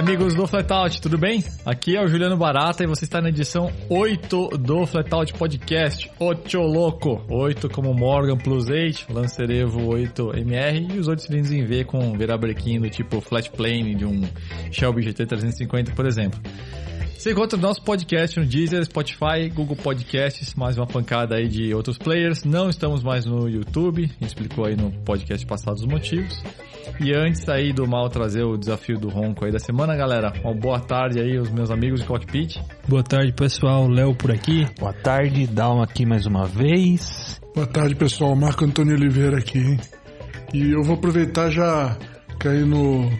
amigos do Flatout, tudo bem? Aqui é o Juliano Barata e você está na edição 8 do Flatout Podcast. Ocho Louco, 8 como Morgan Plus 8, Lancerevo 8MR e os outros cilindros em V com virabrequim do tipo Flat Plane de um Shelby GT 350, por exemplo. Você encontra o nosso podcast no Deezer, Spotify, Google Podcasts, mais uma pancada aí de outros players. Não estamos mais no YouTube, explicou aí no podcast passado os motivos. E antes aí do mal trazer o desafio do ronco aí da semana, galera, uma boa tarde aí os meus amigos de cockpit. Boa tarde, pessoal. Léo por aqui. Boa tarde, Dalma aqui mais uma vez. Boa tarde, pessoal. Marco Antônio Oliveira aqui. E eu vou aproveitar já cair no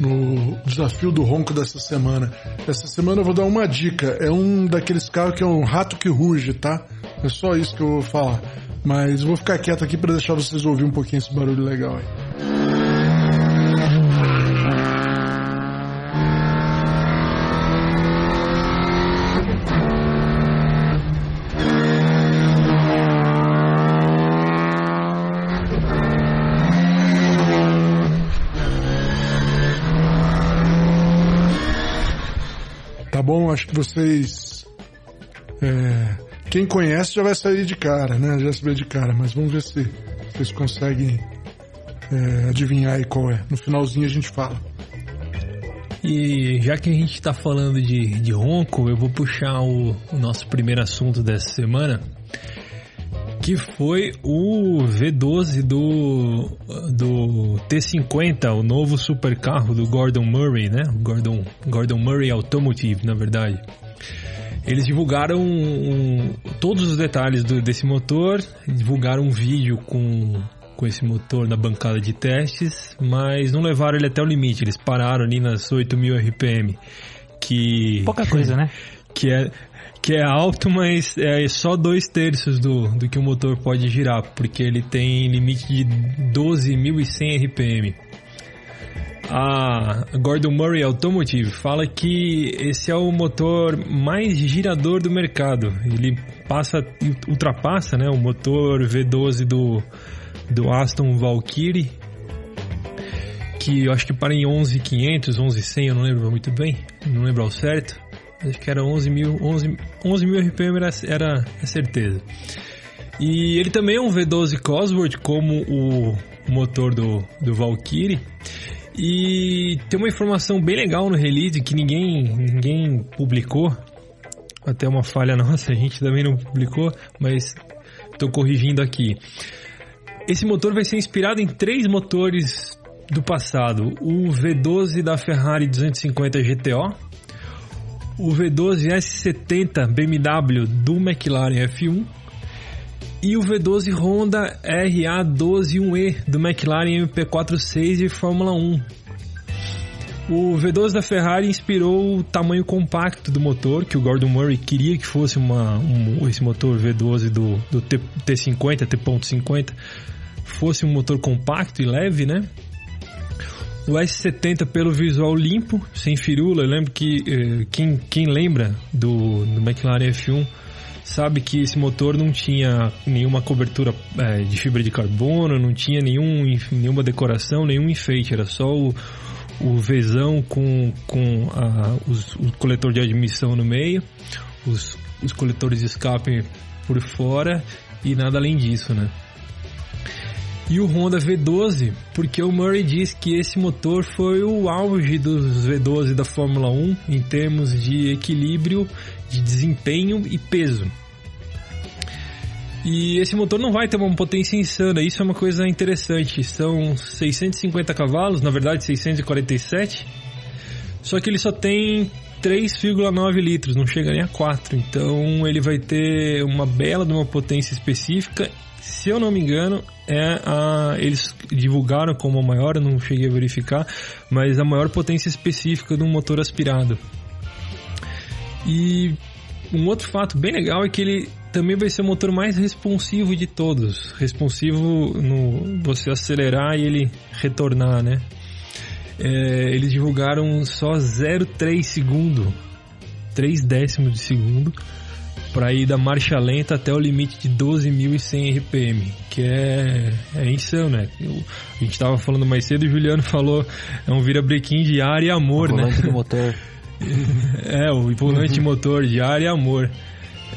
no desafio do ronco dessa semana. Essa semana eu vou dar uma dica. É um daqueles carros que é um rato que ruge, tá? É só isso que eu vou falar. Mas eu vou ficar quieto aqui para deixar vocês ouvir um pouquinho esse barulho legal aí. bom, acho que vocês. É, quem conhece já vai sair de cara, né? Já se vê de cara, mas vamos ver se vocês conseguem é, adivinhar aí qual é. No finalzinho a gente fala. E já que a gente está falando de, de ronco, eu vou puxar o, o nosso primeiro assunto dessa semana, que foi o V12 do, do T50, o novo supercarro do Gordon Murray, né? Gordon, Gordon Murray Automotive, na verdade. Eles divulgaram um, todos os detalhes do, desse motor, divulgaram um vídeo com, com esse motor na bancada de testes, mas não levaram ele até o limite, eles pararam ali nas 8000 RPM. Que, Pouca coisa, né? Que é, que é alto, mas é só dois terços do, do que o motor pode girar, porque ele tem limite de 12.100 RPM. A Gordon Murray Automotive fala que esse é o motor mais girador do mercado. Ele passa, ultrapassa, né, o motor V12 do, do Aston Valkyrie, que eu acho que para em 11.500, 11.100, eu não lembro muito bem, não lembro ao certo acho que era 11 mil, 11, 11 mil RPM era, era a certeza. E ele também é um V12 Cosworth, como o motor do, do Valkyrie. E tem uma informação bem legal no release que ninguém, ninguém publicou. Até uma falha nossa, a gente também não publicou, mas estou corrigindo aqui. Esse motor vai ser inspirado em três motores do passado: o V12 da Ferrari 250 GTO, o V12 S70 BMW do McLaren F1 e o V12 Honda RA121E do McLaren MP46 de Fórmula 1. O V12 da Ferrari inspirou o tamanho compacto do motor, que o Gordon Murray queria que fosse uma, um, esse motor V12 do, do T, T50, T.50, fosse um motor compacto e leve, né? O S70 pelo visual limpo, sem firula. Eu lembro que eh, quem, quem lembra do, do McLaren F1 sabe que esse motor não tinha nenhuma cobertura eh, de fibra de carbono, não tinha nenhum, nenhuma decoração, nenhum enfeite. Era só o, o com, com a, os, o coletor de admissão no meio, os, os coletores de escape por fora e nada além disso, né? E o Honda V12, porque o Murray diz que esse motor foi o auge dos V12 da Fórmula 1 em termos de equilíbrio, de desempenho e peso. E esse motor não vai ter uma potência insana, isso é uma coisa interessante. São 650 cavalos, na verdade 647, só que ele só tem 3,9 litros, não chega nem a 4. Então ele vai ter uma bela de uma potência específica se eu não me engano, é a, eles divulgaram como a maior, não cheguei a verificar, mas a maior potência específica de um motor aspirado. E um outro fato bem legal é que ele também vai ser o motor mais responsivo de todos. Responsivo no você acelerar e ele retornar, né? É, eles divulgaram só 0,3 segundo, 3 décimos de segundo para ir da marcha lenta até o limite de 12.100 RPM, que é, é insano, né? Eu, a gente tava falando mais cedo e o Juliano falou, é um virabrequim de ar e amor, o né? volante do motor. é, o volante motor de ar e amor.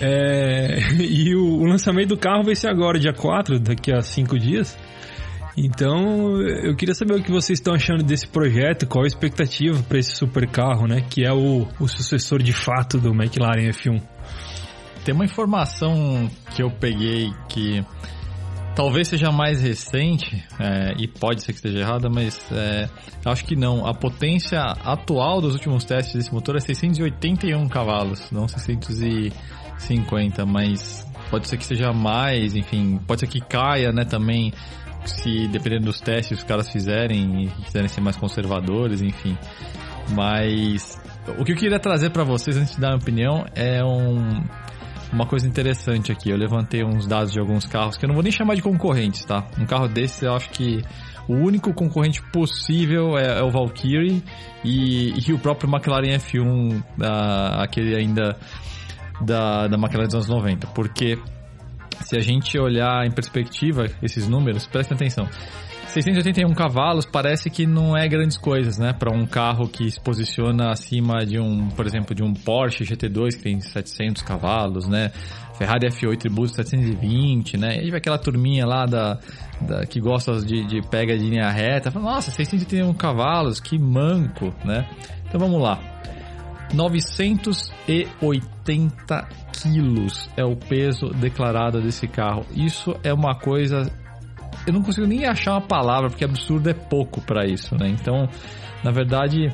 É, e o, o lançamento do carro vai ser agora, dia 4, daqui a 5 dias. Então, eu queria saber o que vocês estão achando desse projeto, qual a expectativa para esse super carro, né? Que é o, o sucessor de fato do McLaren F1. Tem uma informação que eu peguei que talvez seja mais recente, é, e pode ser que esteja errada, mas é, acho que não. A potência atual dos últimos testes desse motor é 681 cavalos, não 650, mas pode ser que seja mais, enfim, pode ser que caia, né, também se dependendo dos testes os caras fizerem e quiserem ser mais conservadores, enfim. Mas o que eu queria trazer para vocês antes de dar minha opinião é um, uma coisa interessante aqui. Eu levantei uns dados de alguns carros que eu não vou nem chamar de concorrentes, tá? Um carro desses eu acho que o único concorrente possível é, é o Valkyrie e, e, o próprio McLaren F1, da, aquele ainda da, da McLaren dos anos 90. Porque se a gente olhar em perspectiva esses números, prestem atenção. 681 cavalos parece que não é grandes coisas, né? Para um carro que se posiciona acima de um, por exemplo, de um Porsche GT2 que tem 700 cavalos, né? Ferrari F8 Tributo 720, né? E aquela turminha lá da, da que gosta de, de pega de linha reta, fala, nossa, 681 cavalos, que manco, né? Então vamos lá. 980 quilos é o peso declarado desse carro. Isso é uma coisa. Eu não consigo nem achar uma palavra, porque absurdo é pouco para isso, né? Então, na verdade,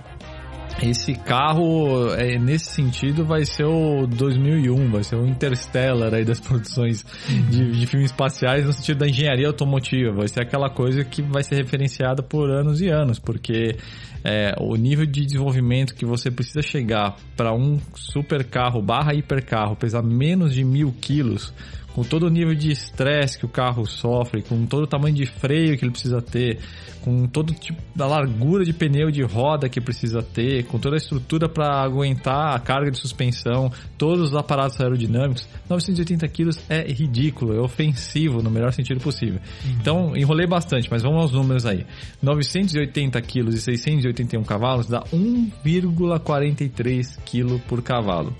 esse carro, é, nesse sentido, vai ser o 2001, vai ser o Interstellar aí das produções de, de, filmes espaciais no sentido da engenharia automotiva. Vai ser aquela coisa que vai ser referenciada por anos e anos, porque é, o nível de desenvolvimento que você precisa chegar para um super carro barra hipercarro pesar menos de mil quilos com todo o nível de estresse que o carro sofre, com todo o tamanho de freio que ele precisa ter, com todo tipo da largura de pneu de roda que precisa ter, com toda a estrutura para aguentar a carga de suspensão, todos os aparatos aerodinâmicos, 980 quilos é ridículo, é ofensivo no melhor sentido possível. Uhum. Então, enrolei bastante, mas vamos aos números aí. 980 quilos e 681 cavalos dá 1,43 kg por cavalo.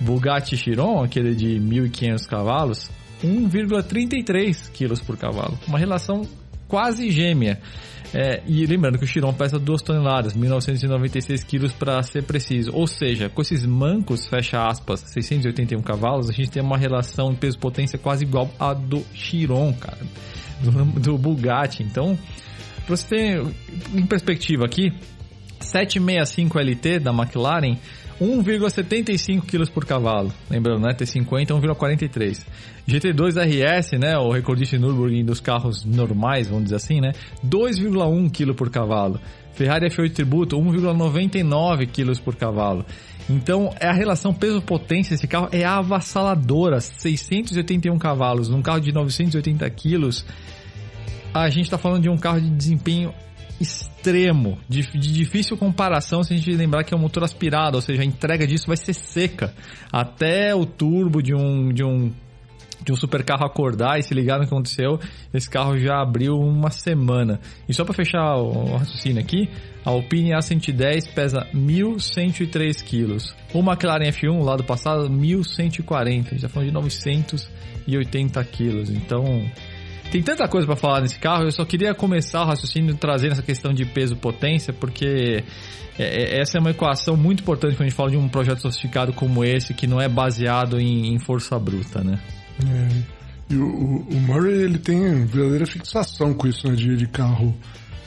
Bugatti Chiron, aquele de 1.500 cavalos, 1,33 kg por cavalo. Uma relação quase gêmea. É, e lembrando que o Chiron pesa 2 toneladas, 1996 quilos para ser preciso. Ou seja, com esses mancos, fecha aspas, 681 cavalos, a gente tem uma relação peso-potência quase igual à do Chiron, cara. Do, do Bugatti. Então, você tem em perspectiva aqui, 765 LT da McLaren 1,75 kg por cavalo. Lembrando, né? T50 1,43. GT2 RS, né? O recordista Nürburgring dos carros normais, vamos dizer assim, né? 2,1 kg por cavalo. Ferrari F8 Tributo 1,99 kg por cavalo. Então, é a relação peso-potência desse carro é avassaladora. 681 cavalos num carro de 980 quilos. A gente está falando de um carro de desempenho extremo, de, de, difícil comparação se a gente lembrar que é um motor aspirado, ou seja, a entrega disso vai ser seca. Até o turbo de um, de um de um super carro acordar e se ligar no que aconteceu, esse carro já abriu uma semana. E só para fechar o raciocínio aqui, a Alpine A110 pesa 1.103 quilos. O McLaren F1, lá do passado, 1.140. Já falando de 980 quilos. Então, tem tanta coisa para falar nesse carro, eu só queria começar o raciocínio trazendo essa questão de peso-potência, porque é, é, essa é uma equação muito importante quando a gente fala de um projeto sofisticado como esse, que não é baseado em, força bruta, né? É. E o, o, Murray, ele tem verdadeira fixação com isso, né, de, de carro,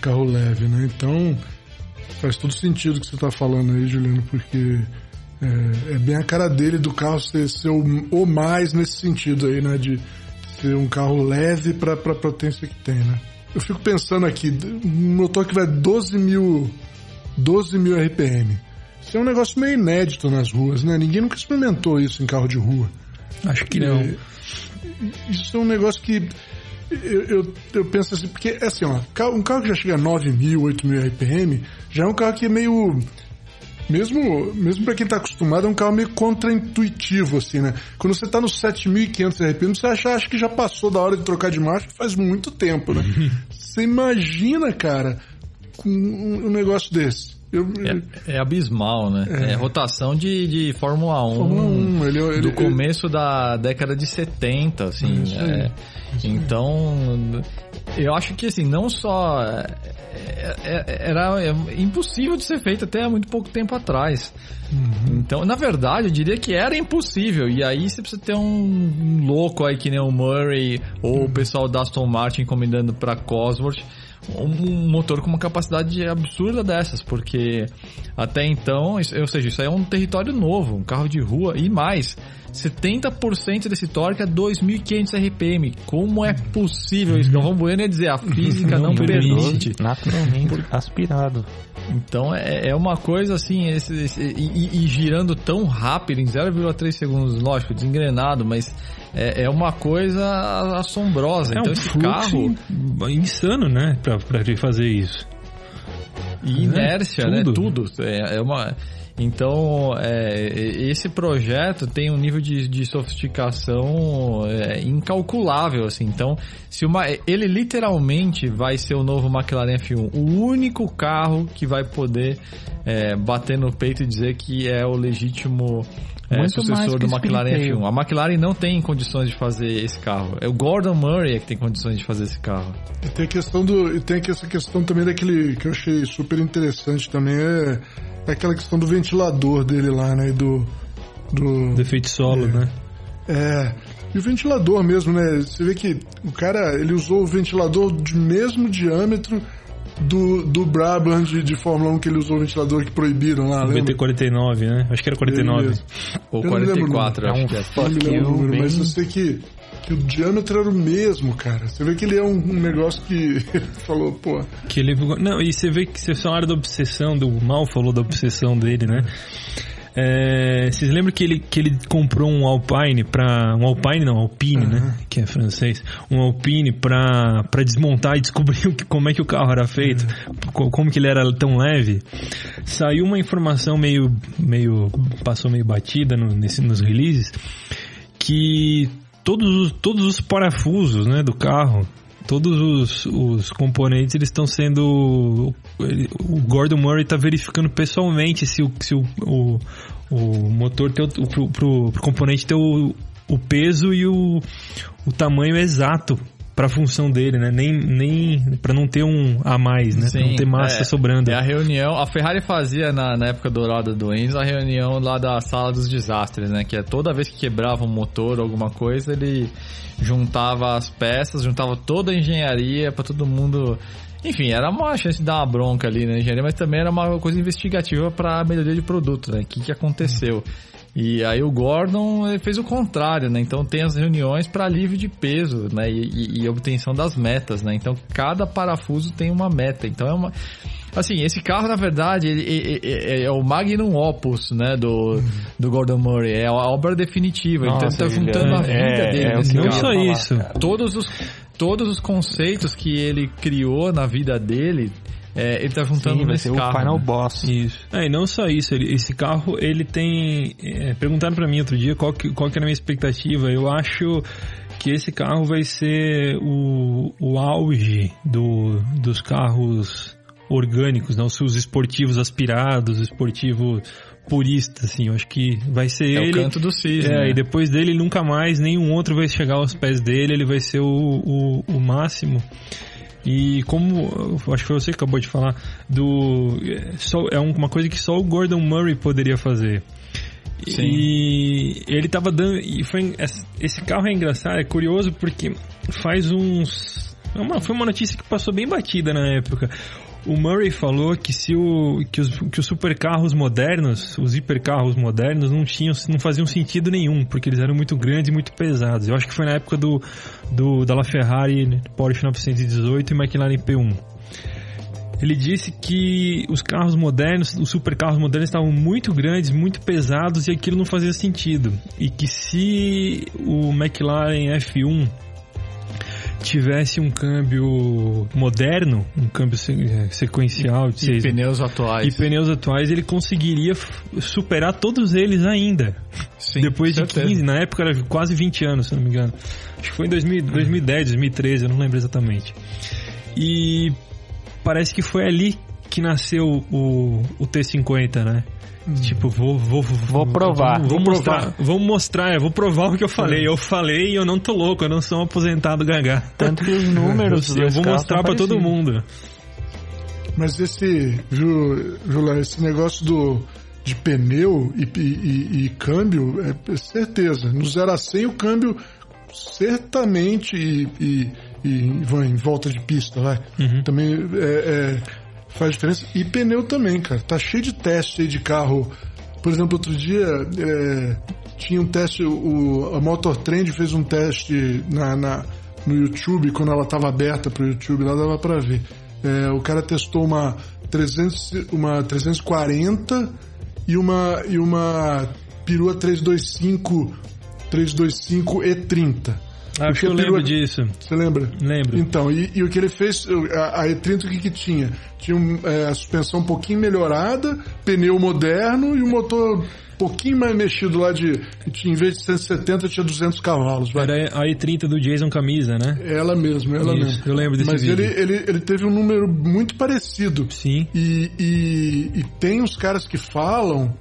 carro leve, né? Então, faz todo sentido o que você está falando aí, Juliano, porque é, é, bem a cara dele do carro ser, ser o, o mais nesse sentido aí, né, de ser um carro leve para a potência que tem, né? Eu fico pensando aqui, um motor que vai 12 mil, 12 mil RPM. Isso é um negócio meio inédito nas ruas, né? Ninguém nunca experimentou isso em carro de rua. Acho que não. É, isso é um negócio que eu, eu, eu, penso assim, porque assim, ó, um carro que já chega a 9 mil, 8 mil RPM, já é um carro que é meio mesmo, mesmo para quem tá acostumado, é um carro meio contraintuitivo, assim, né? Quando você tá no 7.500 RPM, você acha, acha que já passou da hora de trocar de marcha faz muito tempo, né? você imagina, cara, com um, um negócio desse. Eu, é, é, abismal, né? É, é rotação de, de Fórmula 1, Fórmula 1 ele, ele, do começo ele... da década de 70, assim. É, então, eu acho que assim, não só é, é, era impossível de ser feito até há muito pouco tempo atrás. Uhum. Então, na verdade, eu diria que era impossível. E aí você precisa ter um louco aí que nem o Murray ou uhum. o pessoal da Aston Martin encomendando para Cosworth um motor com uma capacidade absurda dessas, porque até então, ou seja, isso aí é um território novo, um carro de rua e mais. 70% desse torque é 2.500 RPM. Como é possível isso? Galvão Bueno ia dizer, a física não, não permite. Naturalmente aspirado. Então é, é uma coisa assim, esse, esse, e, e, girando tão rápido, em 0,3 segundos, lógico, desengrenado, mas é, é uma coisa assombrosa. É então um esse carro. insano, né? Pra, pra ele fazer isso. E inércia, né? Tudo. É, é uma. Então, é, esse projeto tem um nível de, de sofisticação é, incalculável, assim. Então, se uma, ele literalmente vai ser o novo McLaren F1, o único carro que vai poder é, bater no peito e dizer que é o legítimo é, sucessor do McLaren F1. A McLaren não tem condições de fazer esse carro. É o Gordon Murray que tem condições de fazer esse carro. E tem a questão do, e tem essa questão também daquele que eu achei super interessante também é, é aquela questão do ventilador dele lá, né, do do defeito solo, é, né? É. E o ventilador mesmo, né? Você vê que o cara, ele usou o ventilador de mesmo diâmetro do, do Brabham de, de Fórmula 1 que ele usou o ventilador que proibiram lá, lembra? BT-49, né? Acho que era 49. Ou 44, acho que é. Não me lembro o número, bem... mas eu sei que, que o diâmetro era o mesmo, cara. Você vê que ele é um, um negócio que falou, pô... Que ele... Não, e você vê que você falaram da obsessão, do mal falou da obsessão dele, né? É, vocês lembram que ele, que ele comprou um Alpine para um Alpine não, Alpine, uhum. né? Que é francês. Um Alpine para desmontar e descobrir que, como é que o carro era feito, uhum. como que ele era tão leve. Saiu uma informação meio, meio passou meio batida no, nesse, nos releases que todos os, todos os parafusos, né, do carro todos os, os componentes eles estão sendo ele, o Gordon Murray está verificando pessoalmente se o, se o, o, o motor tem o, pro, pro, pro componente ter o, o peso e o, o tamanho exato para a função dele, né? Nem, nem para não ter um a mais, né? Sim, pra não ter massa é, sobrando. É a reunião, a Ferrari fazia na, na época dourada do Enzo a reunião lá da sala dos desastres, né? Que é toda vez que quebrava um motor ou alguma coisa, ele juntava as peças, juntava toda a engenharia para todo mundo enfim, era uma chance de dar uma bronca ali na engenharia, mas também era uma coisa investigativa para melhoria de produto, né? O que, que aconteceu? E aí o Gordon fez o contrário, né? Então tem as reuniões para alívio de peso, né? E, e, e, obtenção das metas, né? Então cada parafuso tem uma meta. Então é uma assim esse carro na verdade ele, ele, ele, é o magnum opus, né? Do, do Gordon Murray é a obra definitiva. Nossa, então ele tá juntando é, a vida é, dele. É, não só isso. Todos os todos os conceitos que ele criou na vida dele é, ele tá juntando Sim, nesse carro. o Final né? Boss. Isso. É, e não só isso, ele, esse carro, ele tem... É, perguntaram para mim outro dia qual que, qual que era a minha expectativa. Eu acho que esse carro vai ser o, o auge do, dos carros orgânicos, não os esportivos aspirados, esportivo purista, assim, eu acho que vai ser é ele. o canto do cisne. É, né? e depois dele nunca mais nenhum outro vai chegar aos pés dele, ele vai ser o, o, o máximo. E como acho que foi você que acabou de falar do só é uma coisa que só o Gordon Murray poderia fazer. Sim. E ele tava dando e foi esse carro é engraçado, é curioso porque faz uns é uma, foi uma notícia que passou bem batida na época. O Murray falou que se o que os, que os supercarros modernos, os hipercarros modernos não tinham não faziam sentido nenhum, porque eles eram muito grandes e muito pesados. Eu acho que foi na época do, do da LaFerrari Porsche 918 e McLaren P1. Ele disse que os carros modernos, os supercarros modernos estavam muito grandes, muito pesados e aquilo não fazia sentido. E que se o McLaren F1 tivesse um câmbio moderno, um câmbio é, sequencial de E seis pneus atuais. e pneus atuais, ele conseguiria superar todos eles ainda. Sim, Depois de certeza. 15, na época era quase 20 anos, se não me engano. Acho que foi em 2000, 2010, 2013, eu não lembro exatamente. E parece que foi ali que nasceu o, o T50, né? Tipo, vou, vou, vou, provar. Vou, Vou mostrar, vou mostrar, eu vou provar o que eu falei. Eu falei e eu não tô louco, eu não sou um aposentado gagá. Tanto que os números Eu vou mostrar pra todo mundo. Mas esse, viu, Jula, esse negócio do, de pneu e, e- e- e câmbio, é, é certeza. No 0 a 100 o câmbio certamente e, e, e vai em volta de pista, vai. Também é, é, faz diferença. E pneu também, cara. Tá cheio de teste aí de carro. Por exemplo, outro dia é, tinha um teste, o, a Motor Trend fez um teste na, na- no YouTube, quando ela estava aberta para o YouTube, lá dava para ver. É, o cara testou uma, 300, uma 340 e uma, e uma perua 325, 325 E30. Acho que eu lembro disso. Você lembra? Lembro. Então, e, e o que ele fez, a, a E30 o que, que tinha? Tinha um, é, a suspensão um pouquinho melhorada, pneu moderno e o motor um pouquinho mais mexido lá de. Tinha, em vez de 170, tinha 200 cavalos. vai. Era a E30 do Jason Camisa, né? Ela mesmo, ela Isso, mesmo. eu lembro desse Mas vídeo. Ele, ele, ele teve um número muito parecido. Sim. E, e, e tem uns caras que falam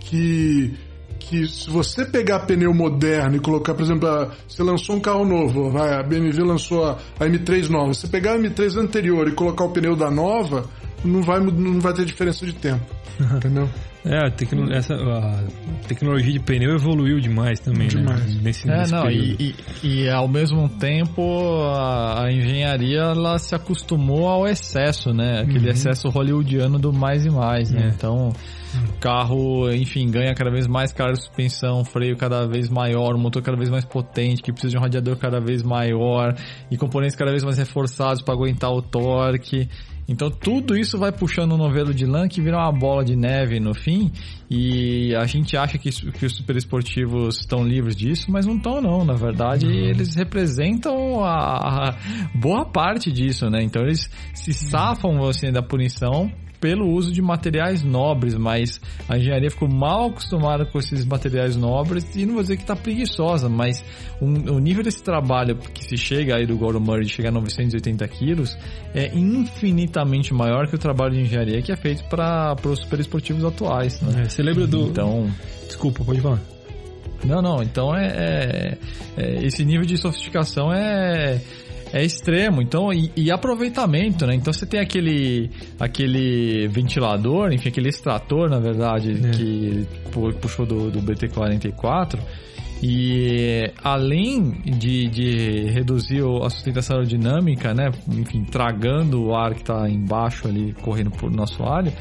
que, que se você pegar pneu moderno e colocar, por exemplo, a- você lançou um carro novo, vai, a BMW lançou a, a M3 nova, você pegar a M3 anterior e colocar o pneu da nova, não vai, não vai ter diferença de tempo. Entendeu? É, a, tecno- essa, a tecnologia de pneu evoluiu demais também, Demais. né? Nesse, É, nesse não, e, e, e ao mesmo tempo a, a engenharia ela se acostumou ao excesso, né? Aquele excesso hollywoodiano do mais e mais, né? É. Então, o carro, enfim, ganha cada vez mais cara de suspensão, freio cada vez maior, um motor cada vez mais potente, que precisa de um radiador cada vez maior e componentes cada vez mais reforçados para aguentar o torque. Então tudo isso vai puxando um novelo de lã que vira uma bola de neve no fim e a gente acha que, que os super esportivos estão livres disso, mas não estão não. Na verdade, eles representam a, a boa parte disso, né? Então eles se safam assim, da punição pelo uso de materiais nobres, mas a engenharia ficou mal acostumada com esses materiais nobres e não vou dizer que está preguiçosa, mas um- o nível desse trabalho que se chega aí do Gordon Murray de chegar a 980 quilos é infinitamente maior que o trabalho de engenharia que é feito para os super esportivos atuais. Né? É, você lembra do. Então, Desculpa, pode falar. não, não. Então é, é- é- esse nível de sofisticação é é extremo. Então e, e aproveitamento, né? Então você tem aquele aquele ventilador, enfim, aquele extrator, na verdade, É. que pu- puxou do, do BT44. E além de, de reduzir a sustentação aerodinâmica, né? Enfim, tragando o ar que está embaixo ali, correndo por nosso alho,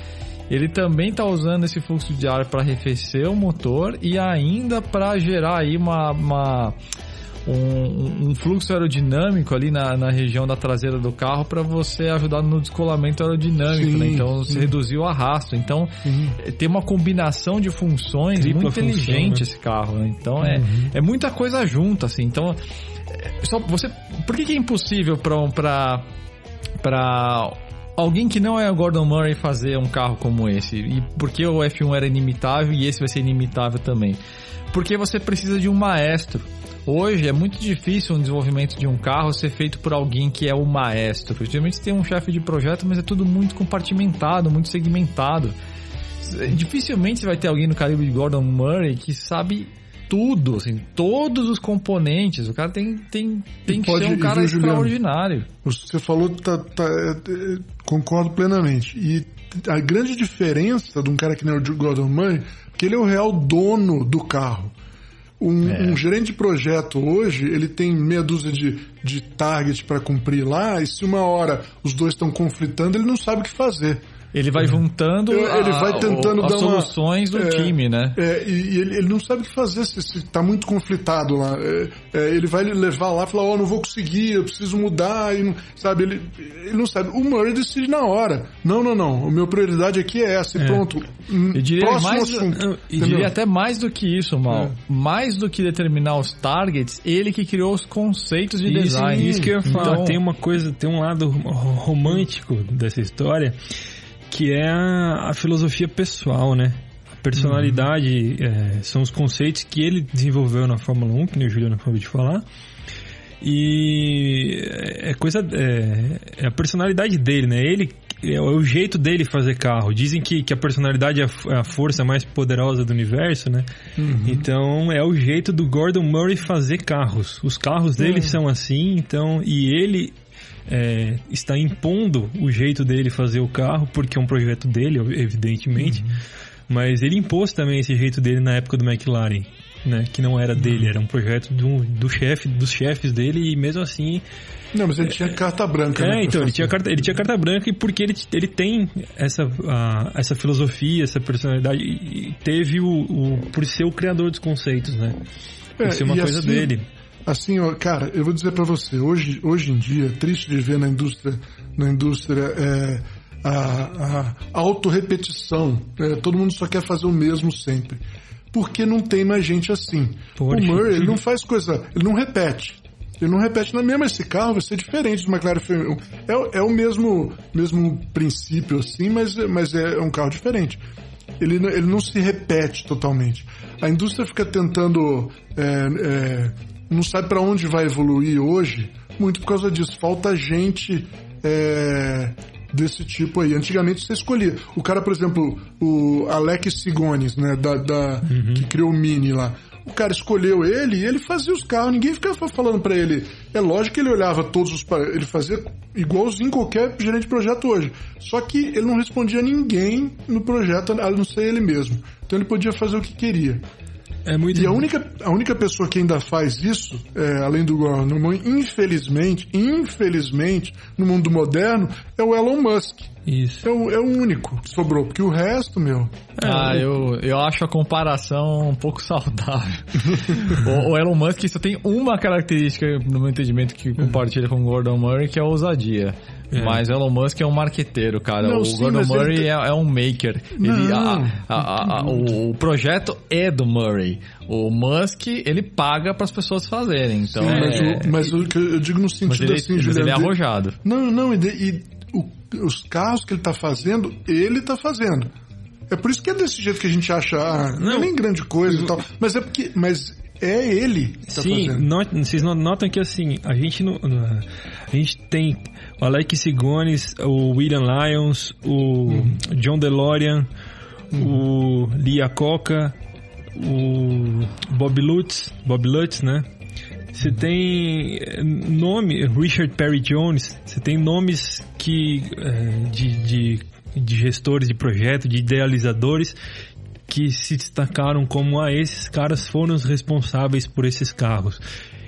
ele também está usando esse fluxo de ar para arrefecer o motor e ainda para gerar aí uma, uma- um, um fluxo aerodinâmico ali na, na região da traseira do carro para você ajudar no descolamento aerodinâmico, Sim, né? Então sim. você reduzir o arrasto. Então eh, tem uma combinação de funções Tripla muito função, inteligente né? esse carro. Né? Então é, é muita coisa junta, assim. Então é, só você, por que, que é impossível para para para alguém que não é o Gordon Murray fazer um carro como esse? E por que o F1 era inimitável e esse vai ser inimitável também? Porque você precisa de um maestro. Hoje é muito difícil um desenvolvimento de um carro ser feito por alguém que é o maestro. Geralmente você tem um chefe de projeto, mas é tudo muito compartimentado, muito segmentado. Dificilmente você vai ter alguém no calibre de Gordon Murray que sabe tudo, assim, todos os componentes. O cara tem, tem, tem que ser um cara viu, extraordinário. Você falou, tá, tá, é, é, concordo plenamente. E a grande diferença de um cara que nem o Gordon Murray, que ele é o real dono do carro. Um, É. um gerente de projeto hoje, ele tem meia dúzia de, de target para cumprir lá, e se uma hora os dois estão conflitando, ele não sabe o que fazer. Ele vai juntando Ele a- vai tentando o- as dar uma- soluções do É, time, né? É, e, e ele, ele não sabe o que fazer se, se tá muito conflitado lá. É, é, ele vai levar lá e falar, ó, não vou conseguir, eu preciso mudar, e sabe? Ele, ele não sabe. O Murray decide na hora. Não, não, não. A minha prioridade aqui é essa, e pronto. Hum, Eu diria Próximo mais, assunto. eu entendeu? diria até mais do que isso, Mal. É. Mais do que determinar os targets, ele que criou os conceitos de Isso, design. isso que eu ia falar. Então, Tem uma coisa, tem um lado ro- romântico dessa história, que é a, a filosofia pessoal, né? A personalidade é, são os conceitos que ele desenvolveu na Fórmula 1, que nem o Juliano acabou de falar. E é coisa. É, é a personalidade dele, né? Ele. É o jeito dele fazer carro. Dizem que, que a personalidade é a é a força mais poderosa do universo, né? Então é o jeito do Gordon Murray fazer carros. Os carros dele são assim, então. E ele é, está impondo o jeito dele fazer o carro, porque é um projeto dele, evidentemente. Mas ele impôs também esse jeito dele na época do McLaren. Né, que não era dele, era um projeto do, do chefe, dos chefes dele e mesmo assim Não, mas ele tinha carta branca. né, é, pra então, ele tinha, carta, ele tinha carta branca e porque ele, ele tem essa, a- essa filosofia, essa personalidade, e teve o, o- por ser o criador dos conceitos, né? Por É, ser uma coisa assim, dele. Assim, ó, cara, eu vou dizer pra você, hoje, hoje em dia, é triste de ver na indústria, na indústria é, a, a autorrepetição. É, todo mundo só quer fazer o mesmo sempre. Porque não tem mais gente assim. Poxa. O Murray, ele não faz coisa, ele não repete. Ele não repete na mesma, esse carro vai ser diferente do McLaren F1. É, é o mesmo, mesmo princípio, assim, mas, mas é um carro diferente ele, não- ele não se repete totalmente. A indústria fica tentando. é, é, não sabe para onde vai evoluir hoje, muito por causa disso. Falta gente é, desse tipo aí. Antigamente você escolhia. O cara, por exemplo, o Alex Sigones, né, da, da- que criou o Mini lá. O cara escolheu ele e ele fazia os carros. Ninguém ficava falando para ele. É lógico que ele olhava todos os. Ele fazia igualzinho qualquer gerente de projeto hoje. Só que ele não respondia a ninguém no projeto, a não ser ele mesmo. Então ele podia fazer o que queria. É muito. E a única, a única pessoa que ainda faz isso, é, além do Moore, infelizmente, infelizmente, no mundo moderno, é o Elon Musk. Isso. É o, é o único que sobrou, porque o resto, meu. Ah, eu, eu acho a comparação um pouco saudável. o, o Elon Musk só tem uma característica, no meu entendimento, que compartilha com o Gordon Murray, que é a ousadia. É. Mas o Elon Musk é um marqueteiro, cara. Não, o sim, Gordon mas ele Murray tem- é, é um maker. Ele, a- a- a- o, o projeto é do Murray. O Musk, ele paga para as pessoas fazerem. Então, Sim, mas, é- o, mas o que eu digo no mas sentido ele, assim, mas ele é Juliano. de- arrojado. Não, não, e, de- e o- os carros que ele tá fazendo, ele tá fazendo. É por isso que é desse jeito que a gente acha, ah, não, é Não. nem grande coisa e tal. Mas é porque. Mas é ele que tá Sim, fazendo. not- vocês no- notam que assim, a gente não, a gente tem o Alex Sigones, o William Lyons, o John DeLorean, o Lia Coca, o Bob Lutz, Bob Lutz, né? Você tem eh, nome, Richard Perry Jones, você tem nomes que eh, de, de, de gestores de projeto, de idealizadores que se destacaram como ah, esses caras foram os responsáveis por esses carros.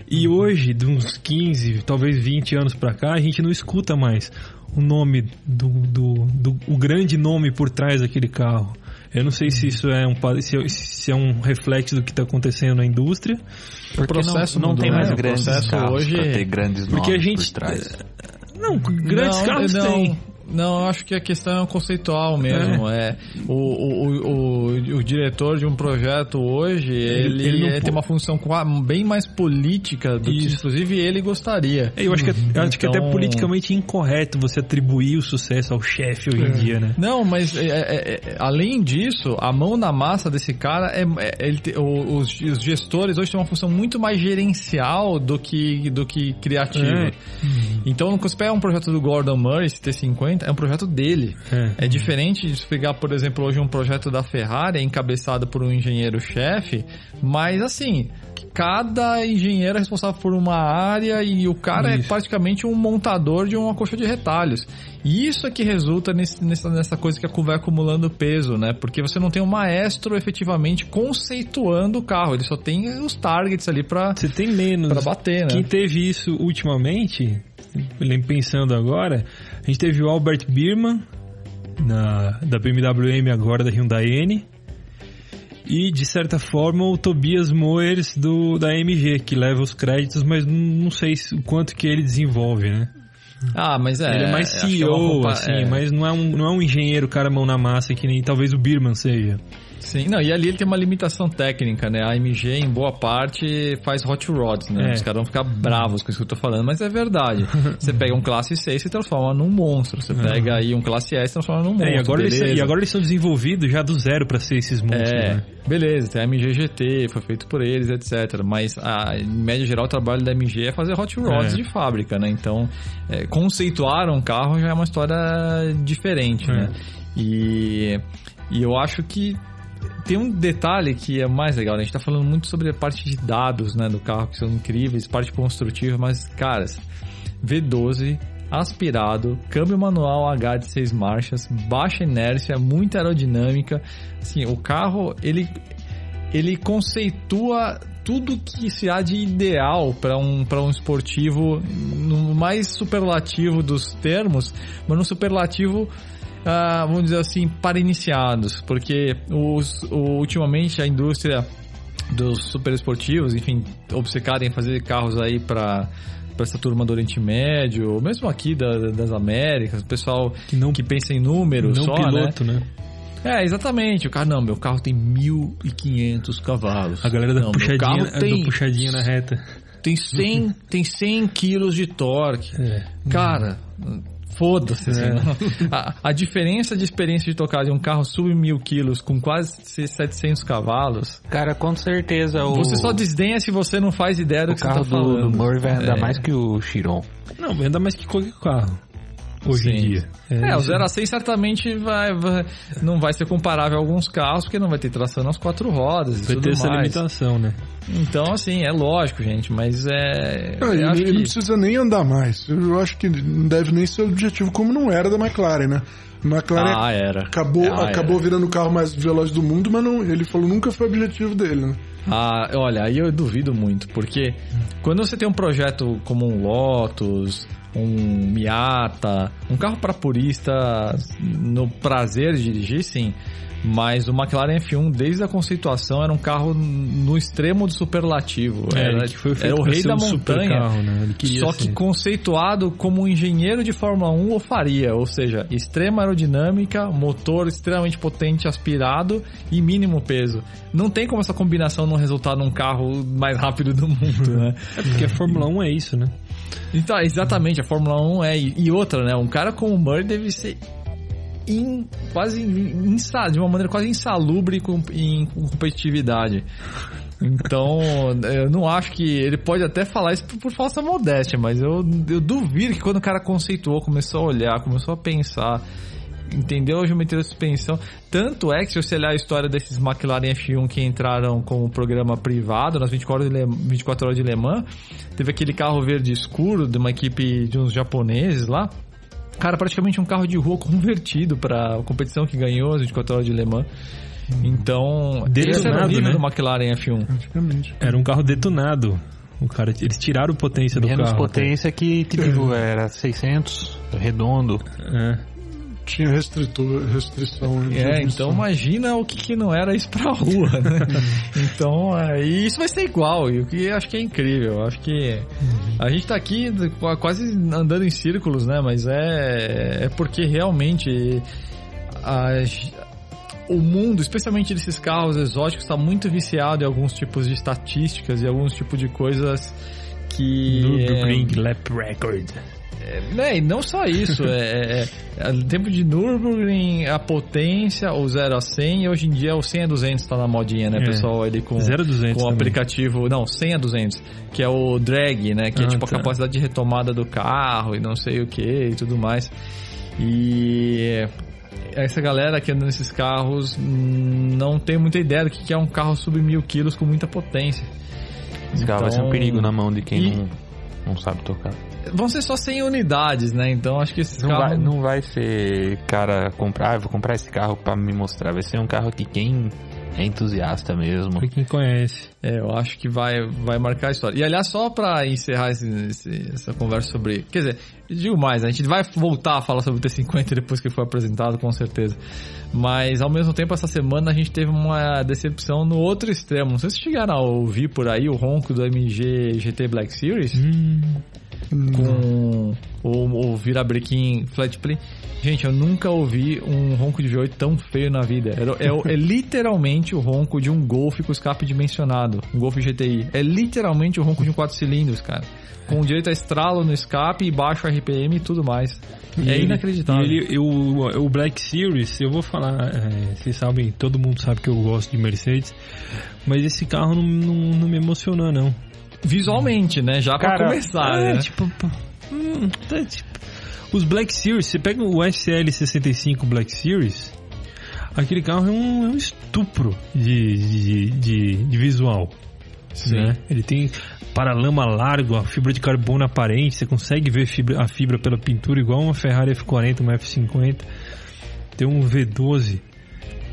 E hoje, de uns 15, talvez 20 anos pra cá, a gente não escuta mais o nome do, do, do o grande nome por trás daquele carro. Eu não sei se isso é um se é um reflexo do que está acontecendo na indústria, Porque processo não, não mudou, tem né? mais O grandes processo carros hoje- pra ter grandes Porque a gente- por trás. Não, grandes não, carros não, tem. Não, eu acho que a questão é conceitual mesmo. É. é o, o, o, o, diretor de um projeto hoje, ele, ele, ele é, tem uma função bem mais política do Isso. que, inclusive, ele gostaria. É, eu acho que, é, eu então... acho que até então politicamente incorreto você atribuir o sucesso ao chefe hoje em dia, né? Não, mas é, é, além disso, a mão na massa desse cara, é, ele, os, os, gestores hoje têm uma função muito mais gerencial do que, do que criativa. Então, no Cuspé é um projeto do Gordon Murray, CT50, é um projeto dele. É, é diferente de pegar, por exemplo, hoje um projeto da Ferrari é encabeçado por um engenheiro-chefe, mas assim, cada engenheiro é responsável por uma área e o cara é isso. é praticamente um montador de uma coxa de retalhos. E isso é que resulta nesse, nessa, nessa coisa que vai acumulando peso, né? Porque você não tem um maestro efetivamente conceituando o carro, ele só tem os targets ali para Você tem menos. Pra bater, né? Quem teve isso ultimamente, pensando agora, gente teve o Albert Birman, na, da BMW M agora da Hyundai N. E, de certa forma, o Tobias Moers do, da MG, que leva os créditos, mas não sei se, o quanto que ele desenvolve, né? Ah, mas é. Ele é mais é CEO, uma compa- assim, é. mas não é, um, não é um engenheiro, cara mão na massa, que nem talvez o Birman seja. Sim, não, e ali ele tem uma limitação técnica, né? A AMG, em boa parte, faz hot rods, né? É. Os caras vão ficar bravos com isso que eu tô falando, mas é verdade. Você pega um classe C e se transforma num monstro. Você pega aí um classe S e transforma num monstro. É, e, agora eles, e agora eles são desenvolvidos já do zero pra ser esses monstros, É, né? beleza, tem a MG GT, foi feito por eles, etc. Mas, a, em média geral, o trabalho da MG é fazer hot rods É. de fábrica, né? Então, é, conceituar um carro já é uma história diferente, É. né? E, e eu acho que tem um detalhe que é mais legal, né? A gente tá falando muito sobre a parte de dados, né, do carro, que são incríveis, parte construtiva, mas, caras, V12, aspirado, câmbio manual H de 6 marchas, baixa inércia, muita aerodinâmica. Assim, o carro, ele, ele conceitua tudo que se há de ideal para um, pra um esportivo, no mais superlativo dos termos, mas no superlativo ah, vamos dizer assim, para iniciados, porque os, ultimamente a indústria dos super esportivos, enfim, obcecada em fazer carros aí para para essa turma do Oriente Médio, ou mesmo aqui da- das Américas, o pessoal Que não, que pensa em números não só, né? piloto, né? É, exatamente. O carro, não, meu carro tem 1.500 cavalos. A galera da, não, puxadinha, carro tem, puxadinha na reta. tem 100, tem 100 quilos de torque. É. Cara, foda-se. assim, não. a, a diferença de experiência de tocar de um carro sub mil quilos com quase 700 cavalos, Cara, com certeza o, você só desdenha se você não faz ideia do o que você carro tá do, falando. do Murray vai andar É. mais que o Chiron. Não, ainda mais que qualquer carro. Hoje em Sim. dia. É, o isso. 0 a 100 certamente vai, vai- não vai ser comparável a alguns carros, porque não vai ter tração nas quatro rodas e Vai tudo ter essa mais. limitação, né? Então, assim, é lógico, gente, mas é... Eu ele, acho ele que- não precisa nem andar mais. Eu acho que não deve nem ser o objetivo, como não era da McLaren, né? A McLaren Ah, era. acabou, Ah, acabou era. virando o carro mais veloz do mundo, mas não, ele falou nunca foi o objetivo dele, né? Ah, olha, aí eu duvido muito, porque quando você tem um projeto como um Lotus, um Miata, um carro para puristas no prazer de dirigir, sim. Mas o McLaren F1, desde a conceituação, era um carro no extremo do superlativo. É, era, que foi era o rei da um montanha. carro, né? Só ser. que conceituado como um engenheiro de Fórmula 1 o faria, ou seja, extrema aerodinâmica, motor extremamente potente aspirado e mínimo peso. Não tem como essa combinação não resultar num carro mais rápido do mundo, né? É porque a Fórmula 1 é isso, né? Então, exatamente, a Fórmula 1 é. E outra, né? Um cara como o Murray deve ser in- quase insa, de uma maneira quase insalubre em com competitividade. Então, eu não acho que. Ele pode até falar isso por, por falsa modéstia, mas eu, eu duvido que quando o cara conceituou, começou a olhar, começou a pensar, entendeu a geometria da suspensão. Tanto é que, se você olhar a história desses McLaren F1 que entraram com o programa privado nas 24 horas de Le, 24 horas de Le Mans, teve aquele carro verde escuro de uma equipe de uns japoneses lá. Cara, praticamente um carro de rua convertido para a competição que ganhou as 24 horas de Le Mans. Então, esse era o Detonado, nível né? do McLaren F1. Praticamente. Era um carro detonado. O cara, eles tiraram potência do Menos carro. potência que, tipo, era 600, redondo. É. Tinha restritor, restrição. É, então imagina o que, que não era isso pra rua, né? então, é, isso vai ser igual, e o que acho que é incrível. Acho que a gente tá aqui qu- quase andando em círculos, né? Mas é, é porque realmente a- o mundo, especialmente desses carros exóticos, está muito viciado em alguns tipos de estatísticas e alguns tipos de coisas que... Nürburgring Lap Record. Né, e não só isso, é, é, é, o tempo de Nürburgring, a potência, o 0 a 100, e hoje em dia o 100 a 200 tá na modinha, né, É. pessoal? Ele com, 0 a 200 com o aplicativo, não, 100 a 200, que é o drag, né, que é Ah, tipo tá. a capacidade de retomada do carro e não sei o que e tudo mais. E essa galera que anda nesses carros não tem muita ideia do que que é um carro sub mil quilos com muita potência. Esse carro vai ser um Então, perigo na mão de quem e- não, não sabe tocar. Vão ser só 100 unidades, né? Então acho que esses Não carros... vai, não vai ser cara comprar, ah, vou comprar esse carro pra me mostrar. Vai ser um carro que quem é entusiasta mesmo. Quem conhece. É, eu acho que vai, vai marcar a história. E aliás, só pra encerrar esse, esse- essa conversa sobre. Quer dizer, digo mais, a gente vai voltar a falar sobre o T50 depois que for apresentado, com certeza. Mas ao mesmo tempo, essa semana a gente teve uma decepção no outro extremo. Não sei se chegaram a ouvir por aí o ronco do MG GT Black Series Hum, com o, o virabrequim flat play. Gente, eu nunca ouvi um ronco de V8 tão feio na vida. É, é- é literalmente o ronco de um Golf com escape dimensionado, um Golf GTI. É literalmente o ronco de um 4 cilindros, cara. Com direito a estralo no escape e baixo RPM e tudo mais. E é ele- inacreditável. E ele, o, o Black Series, eu vou falar, é, vocês sabem, todo mundo sabe que eu gosto de Mercedes, mas esse carro não, não, não me emocionou, não. Visualmente, né? Já pra Cara, começar, é, né? tipo, hum, tá, tipo, os Black Series, você pega o SL65 Black Series, aquele carro é um, é um estupro de, de, de, de visual. né? Ele tem paralama largo, a fibra de carbono aparente, você consegue ver fibra- a fibra pela pintura igual uma Ferrari F40, uma F50. Tem um V12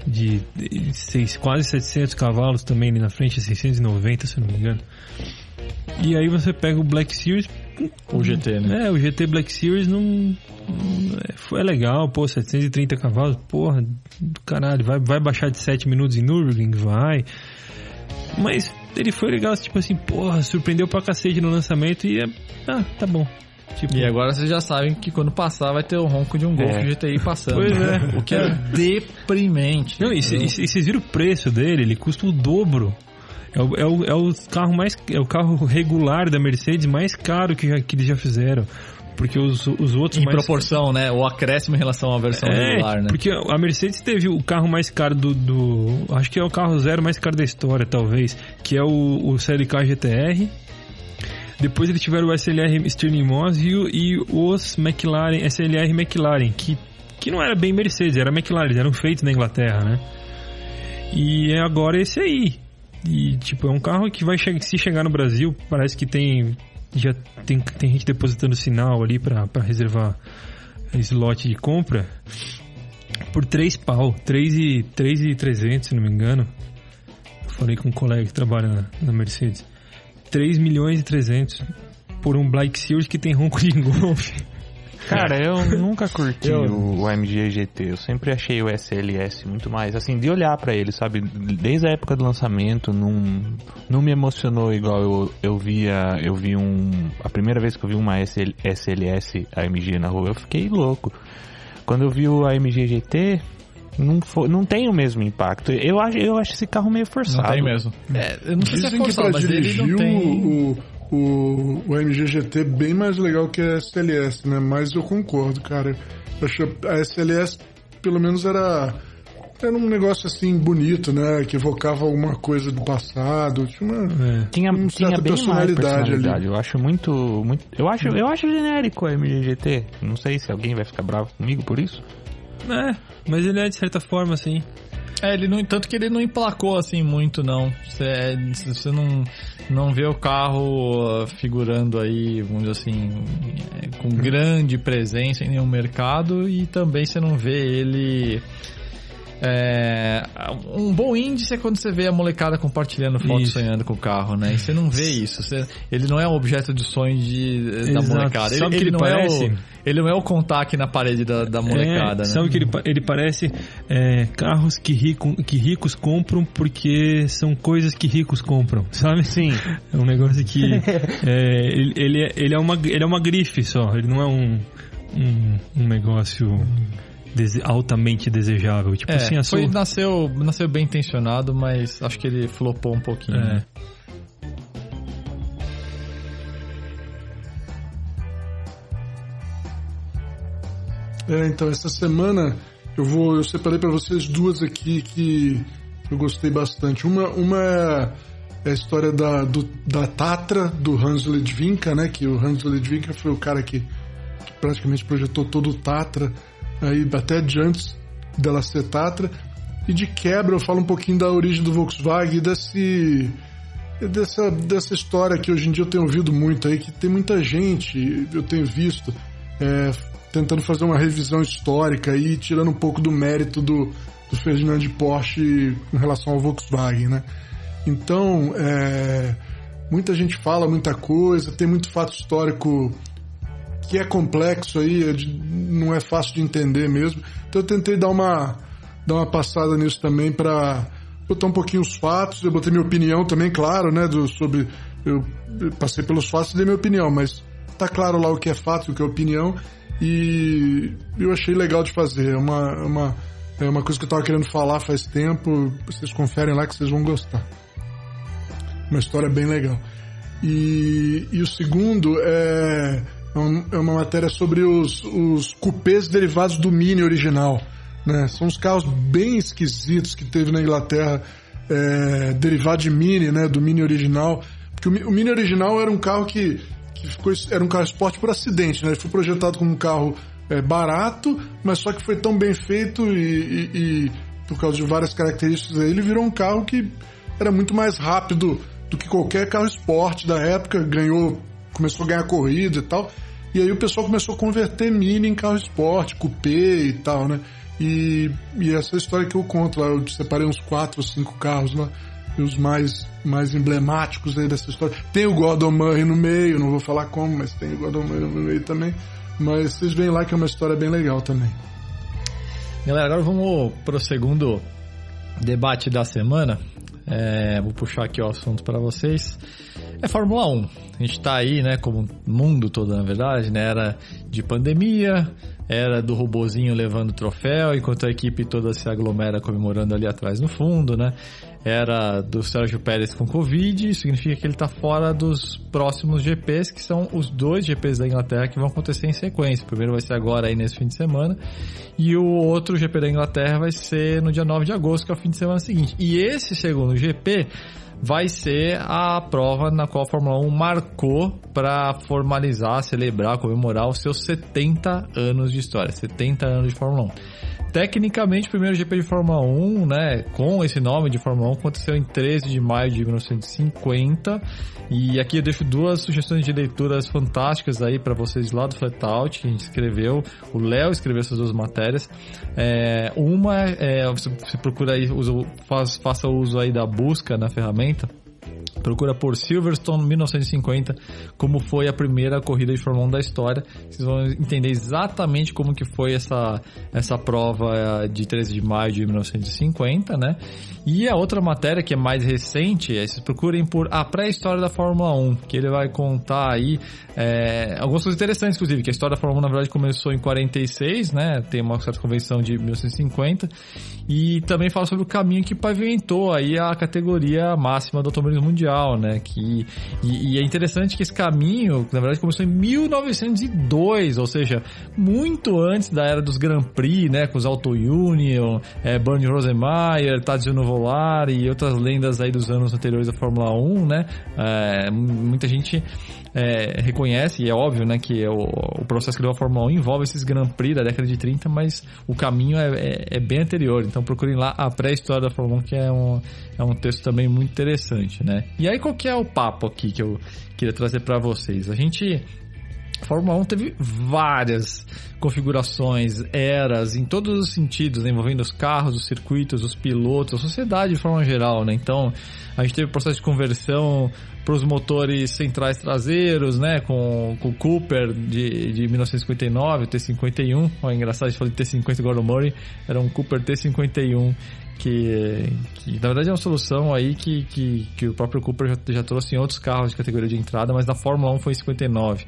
de, de seis, quase 700 cavalos também ali na frente, 690 se não me engano. E aí você pega o Black Series, O GT, né? é, o GT Black Series não. É, foi legal, pô, 730 cavalos, porra, do caralho, vai, vai baixar de 7 minutos em Nürburgring? Vai. Mas ele foi legal, tipo assim, porra, surpreendeu pra cacete no lançamento e é. Ah, tá bom. Tipo, E agora vocês já sabem que quando passar vai ter o ronco de um Golf É. GTI passando. Pois é. O que é deprimente. Não, e vocês viram o preço dele? Ele custa o dobro. É o, é o, é o carro mais. É o carro regular da Mercedes mais caro que, já, que eles já fizeram. Porque os, os outros Em mais. proporção, né? O acréscimo em relação à versão É, regular, né? porque a Mercedes teve o carro mais caro do, do- Acho que é o carro zero mais caro da história, talvez. Que é o, o CLK GTR. Depois eles tiveram o SLR Stirling Moss e, e os McLaren, SLR McLaren, que, que não era bem Mercedes, era McLaren, eram feitos na Inglaterra, né? E é agora esse aí. E, tipo, é um carro que vai chegar, se chegar no Brasil, parece que tem já tem, tem gente depositando sinal ali pra reservar slot de compra por 3 pau, 3 e, 3 e 300, se não me engano. Eu falei com um colega que trabalha na, na Mercedes. 3 milhões e 300 por um Black Series que tem ronco de Golf. Cara, eu nunca curti Eu- o, AMG GT. Eu sempre achei o SLS muito mais, assim, de olhar pra ele, sabe? Desde a época do lançamento, não, não me emocionou igual eu, eu via. Eu vi um. A primeira vez que eu vi uma SL, SLS AMG na rua, eu fiquei louco. Quando eu vi o AMG GT, não, foi, não tem o mesmo impacto. Eu acho, eu acho esse carro meio forçado. Não tem mesmo. É, eu não sei se é Dizem que forçado, pra mas ele dirigir não tem... o, o, o AMG GT é bem mais legal que a SLS, né? Mas eu concordo, cara. Eu a SLS, pelo menos, era, era um negócio assim bonito, né? Que evocava alguma coisa do passado. Tinha uma... É. Tinha, tinha certa bem mais personalidade personalidade. Eu acho muito, muito. Eu acho, eu acho genérico o AMG GT. Não sei se alguém vai ficar bravo comigo por isso. É, mas ele é de certa forma assim. É, ele não, tanto que ele não emplacou assim muito, não. Você, você não, não vê o carro uh, figurando aí, vamos dizer assim, é, com grande presença em nenhum mercado e também você não vê ele. É, um bom índice é quando você vê a molecada compartilhando fotos Isso. sonhando com o carro, né? E você não vê isso. você- ele não é um objeto de sonho de, da Exato. molecada. Ele, Sabe o que ele ele não parece? é o, ele não é o contact na parede da, da molecada, é, né? Sabe que ele, ele parece é, carros que, rico, que ricos compram porque são coisas que ricos compram, sabe? Sim. É um negócio que é, ele, ele, é, ele, é uma, ele é uma grife só, ele não é um, um, um negócio dese- altamente desejável. Tipo É, assim, a foi, sua... nasceu, nasceu bem intencionado, mas acho que ele flopou um pouquinho. É. né? É, então, essa semana eu vou. Eu separei pra vocês duas aqui que eu gostei bastante. Uma, uma é a história da, do- da Tatra, do Hans Ledvinka, né? Que o Hans Ledvinka foi o cara que, que praticamente projetou todo o Tatra, aí até de antes dela ser Tatra. E de quebra eu falo um pouquinho da origem do Volkswagen e desse. Dessa, dessa história que hoje em dia eu tenho ouvido muito aí, que tem muita gente, eu tenho visto, é, tentando fazer uma revisão histórica e tirando um pouco do mérito do, do Ferdinand Porsche com relação ao Volkswagen, né? Então, é, muita gente fala muita coisa, tem muito fato histórico que é complexo aí, é não é fácil de entender mesmo. Então eu tentei dar uma, dar uma passada nisso também para botar um pouquinho os fatos, eu botei minha opinião também, claro, né, do, sobre, eu passei pelos fatos e dei minha opinião, mas tá claro lá o que é fato, o que é opinião, e eu achei legal de fazer, é uma, é uma, é uma coisa que eu tava querendo falar faz tempo, vocês conferem lá que vocês vão gostar. Uma história bem legal. E, e o segundo é, é uma matéria sobre os, os cupês derivados do Mini original. Né? São os carros bem esquisitos que teve na Inglaterra, é, derivado de Mini, né? do Mini original. Porque o, o Mini original era um carro que, que ficou, era um carro esporte por acidente. Né? Ele foi projetado como um carro é, barato, mas só que foi tão bem feito e, e, e por causa de várias características ele virou um carro que era muito mais rápido do que qualquer carro esporte da época, ganhou, começou a ganhar corrida e tal. E aí o pessoal começou a converter Mini em carro esporte, coupé e tal, né? E, e essa história que eu conto lá, eu separei uns quatro ou cinco carros lá, os mais, mais emblemáticos aí dessa história. Tem o Gordon Murray no meio, não vou falar como, mas tem o Gordon Murray no meio também. Mas vocês veem lá que é uma história bem legal também. Galera, agora vamos pro segundo debate da semana. É, vou puxar aqui o assunto para vocês. É Fórmula 1. A gente está aí, né, como mundo todo, na verdade, né, era de pandemia, era do robozinho levando o troféu, enquanto a equipe toda se aglomera comemorando ali atrás no fundo, né? Era do Sérgio Pérez com Covid, significa que ele está fora dos próximos GPs, que são os dois GPs da Inglaterra que vão acontecer em sequência. O primeiro vai ser agora aí nesse fim de semana, e o outro GP da Inglaterra vai ser no dia 9 de agosto, que é o fim de semana seguinte. E esse segundo GP vai ser a prova na qual a Fórmula 1 marcou para formalizar, celebrar, comemorar os seus 70 anos de história, 70 anos de Fórmula 1. Tecnicamente, o primeiro GP de Fórmula 1, né, com esse nome de Fórmula 1, aconteceu em 13 de maio de 1950. E aqui eu deixo duas sugestões de leituras fantásticas aí para vocês lá do Flatout, que a gente escreveu. O Léo escreveu essas duas matérias. É, uma é, você, procura aí, usa, faz, faça uso aí da busca na ferramenta Procura por Silverstone 1950, como foi a primeira corrida de Fórmula 1 da história. Vocês vão entender exatamente como que foi essa, essa prova eh, de 13 de maio de 1950, né? E a outra matéria que é mais recente, é, vocês procurem por a pré-história da Fórmula 1, que ele vai contar aí é, algumas coisas interessantes, inclusive, que a história da Fórmula 1 na verdade começou em 46, né? Tem uma certa convenção de 1950 e também fala sobre o caminho que pavimentou aí a categoria máxima do mundial, né? Que, e, e, é interessante que esse caminho, na verdade, começou em 1902, ou seja, muito antes da era dos Grand Prix, né? Com os Auto Union, é, Bernie Rosemeyer, Tadzio Novolari e outras lendas aí dos anos anteriores da Fórmula 1, né? É, muita gente é, reconhece, e é óbvio, né, que o, o processo que deu a Fórmula 1 envolve esses Grand Prix da década de 30, mas o caminho é, é, é bem anterior. Então procurem lá a pré-história da Fórmula 1, que é um, é um texto também muito interessante, né? E aí qual que é o papo aqui que eu queria trazer para vocês? A gente a Fórmula 1 teve várias configurações, eras, em todos os sentidos, né, envolvendo os carros, os circuitos, os pilotos, a sociedade de forma geral, né? Então, a gente teve o processo de conversão para os motores centrais traseiros, né? Com, com o Cooper de, de 1959, o T51. Ó, engraçado, a gente falou de T50 Gordon Murray, era um Cooper T51 que, que na verdade é uma solução aí que, que, que o próprio Cooper já, já trouxe em outros carros de categoria de entrada, mas na Fórmula 1 foi em 59.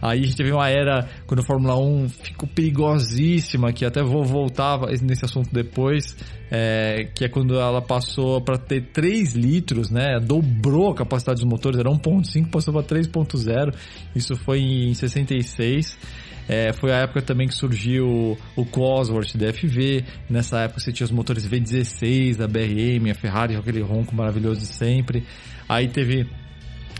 Aí a gente teve uma era quando a Fórmula 1 ficou perigosíssima, que até vou voltar nesse assunto depois, é, que é quando ela passou para ter 3 litros, né? Dobrou a capacidade dos motores, era 1.5, passou para 3.0. Isso foi em 66. É, foi a época também que surgiu o Cosworth da FV. Nessa época você tinha os motores V16 da BRM, a Ferrari, aquele ronco maravilhoso de sempre. Aí teve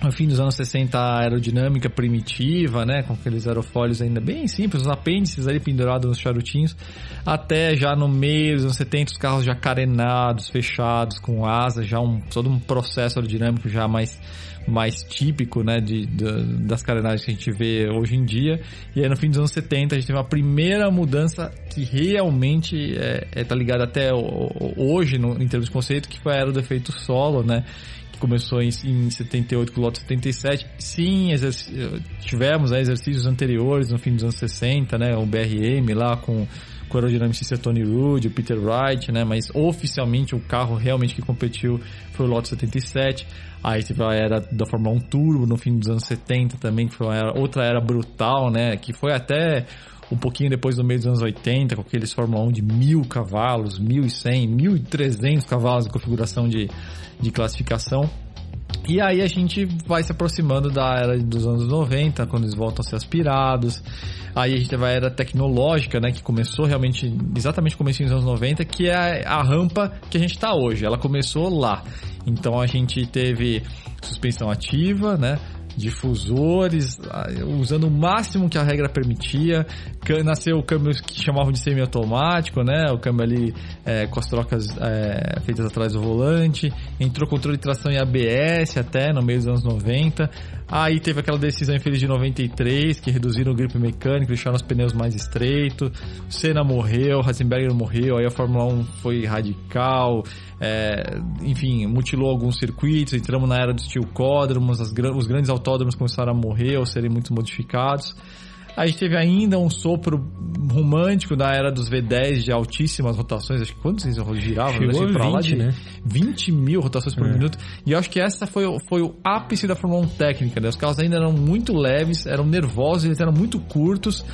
no fim dos anos 60 a aerodinâmica primitiva, né, com aqueles aerofólios ainda bem simples, os apêndices ali pendurados nos charutinhos, até já no meio dos anos 70 os carros já carenados, fechados, com asa, já um, todo um processo aerodinâmico já mais mais típico, né, de, de, das carenagens que a gente vê hoje em dia. E aí no fim dos anos 70 a gente teve uma primeira mudança que realmente é, é tá ligada até hoje no, em termos de conceito, que foi a era do efeito solo, né, começou em, em 78 com o Lotus 77. Sim, tivemos né, exercícios anteriores no fim dos anos 60, né? O BRM lá com, com o aerodinamicista Tony Rudd, o Peter Wright, né? Mas oficialmente o carro realmente que competiu foi o Lotus 77. Aí teve a era da Fórmula 1 Turbo no fim dos anos 70 também, que foi era, outra era brutal, né? Que foi até um pouquinho depois do meio dos anos 80, com aqueles Fórmula 1 de mil cavalos, 1100, 1300 cavalos de configuração de, de classificação. E aí a gente vai se aproximando da era dos anos 90, quando eles voltam a ser aspirados. Aí a gente teve a era tecnológica, né, que começou realmente exatamente começo dos anos 90, que é a rampa que a gente está hoje. Ela começou lá. Então a gente teve suspensão ativa, né? Difusores, usando o máximo que a regra permitia. Nasceu o câmbio que chamavam de semi-automático, né? O câmbio ali é, com as trocas é, feitas atrás do volante. Entrou controle de tração em ABS até no meio dos anos 90. Aí teve aquela decisão infeliz de 93, que reduziram o grip mecânico, deixaram os pneus mais estreitos. Senna morreu, Ratzenberger morreu, aí a Fórmula 1 foi radical. É, enfim, mutilou alguns circuitos, entramos na era dos tilcódromos, os grandes autódromos começaram a morrer ou serem muito modificados. A gente teve ainda um sopro romântico da era dos V10 de altíssimas rotações. Acho que quantos eles giravam? Chegou pra 20, lá de né? 20 mil rotações por É. minuto. E eu acho que essa foi, o- foi o ápice da Fórmula 1 técnica. Né? Os carros ainda eram muito leves, eram nervosos, eles eram muito curtos.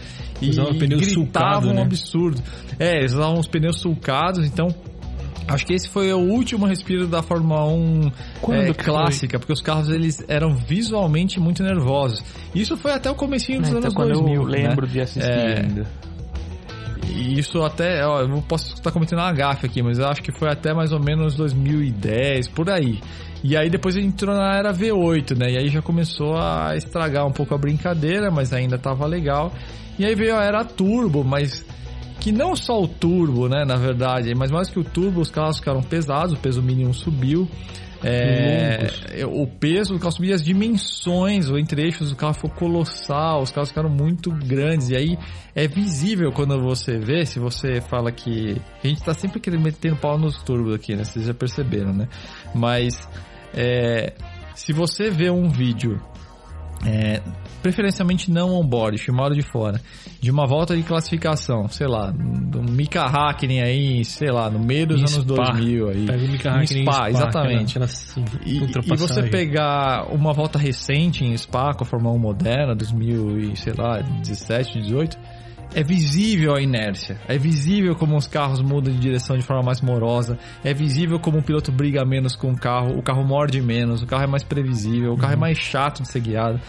E Usavam pneu gritavam sulcado, um né? absurdo. É, eles usavam os pneus sulcados, então... Acho que esse foi o último respiro da Fórmula 1 Quando é, clássica, porque os carros eles eram visualmente muito nervosos. Isso foi até o comecinho dos Então, anos quando 2000, eu lembro né? de assistir É. ainda. E isso até, ó, eu posso estar cometendo uma gafe aqui, mas eu acho que foi até mais ou menos 2010, por aí. E aí depois ele entrou na era V8, né? E aí já começou a estragar um pouco a brincadeira, mas ainda tava legal. E aí veio a era turbo, mas que não só o turbo, né, na verdade, mas mais que o turbo, os carros ficaram pesados, o peso mínimo subiu. É, o peso do carro subiu as dimensões, o entre-eixos do carro ficou colossal, os carros ficaram muito grandes. E aí é visível quando você vê, se você fala que. A gente tá sempre querendo metendo pau nos turbos aqui, né? Vocês já perceberam, né? Mas é, se você vê um vídeo é, preferencialmente não on-board, filmado de fora, de uma volta de classificação, sei lá, do Mika Hakkinen aí, sei lá, no meio dos Em anos Spa. 2000 aí. Pega o Mika em Spa, Spa, exatamente. aquela- aquela E, e você pegar uma volta recente em Spa com a Fórmula 1 moderna, 2000 e sei lá, 17, 18, é visível a inércia, é visível como os carros mudam de direção de forma mais morosa, é visível como o piloto briga menos com o carro, o carro morde menos, o carro é mais previsível, o carro Uhum. é mais chato de ser guiado.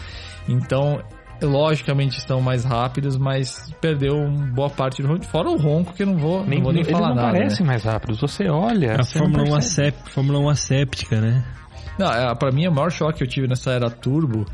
Então, logicamente estão mais rápidos, mas perdeu uma boa parte do ronco, fora o ronco que eu não vou Nem, não vou nem eles falar não nada. né? parecem mais rápidos. Você olha. A você não Fórmula 1, percebe. acep, Fórmula 1 asséptica, né? Não, é, pra mim o maior choque que eu tive nessa era turbo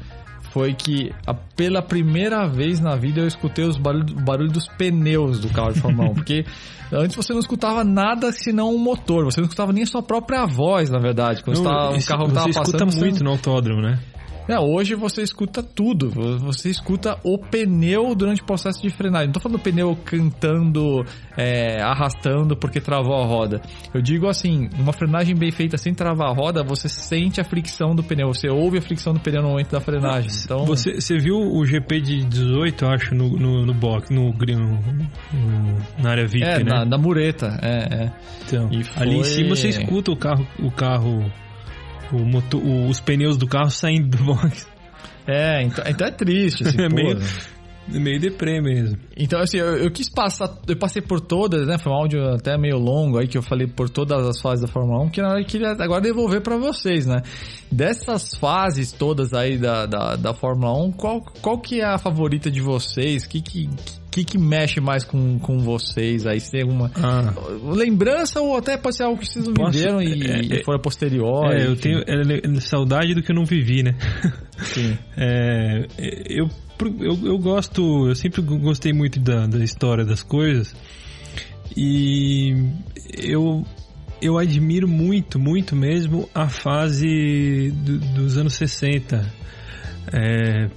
foi que a- pela primeira vez na vida eu escutei os barulho, o barulho dos pneus do carro de Fórmula 1, porque antes você não escutava nada senão o motor, você não escutava nem a sua própria voz, na verdade, quando Não, o carro tava você escuta passando. você muito no autódromo, né? É, hoje você escuta tudo. Você escuta o pneu durante o processo de frenagem. Não tô falando do pneu cantando, é, arrastando porque travou a roda. Eu digo assim, uma frenagem bem feita sem travar a roda, você sente a fricção do pneu. Você ouve a fricção do pneu no momento da frenagem. Então, Você, você viu o GP de 18, eu acho, no, no, no box, no, no, na área VIP, é, né? na, na mureta. É, é. Então, E ali em foi- cima você escuta o carro, o carro, o motor, o- os pneus do carro saindo do box. É, então, então é triste. Assim, É meio-? Meio deprê mesmo. Então, assim, eu, eu quis passar, eu passei por todas, né? Foi um áudio até meio longo aí que eu falei por todas as fases da Fórmula 1, que na hora eu queria agora devolver pra vocês, né? Dessas fases todas aí da, da, da Fórmula 1, qual, qual que é a favorita de vocês? Que, que, que, que mexe mais com, com vocês aí? Se tem alguma Ah. lembrança ou até pode ser algo que vocês não Posso- viveram e, é, e é- foi a posterior? É, eu tenho é, é, saudade do que eu não vivi, né? Sim. É, eu, eu, eu gosto, eu sempre gostei muito da, da história das coisas e eu, eu admiro muito, muito mesmo a fase do- dos anos 60. É,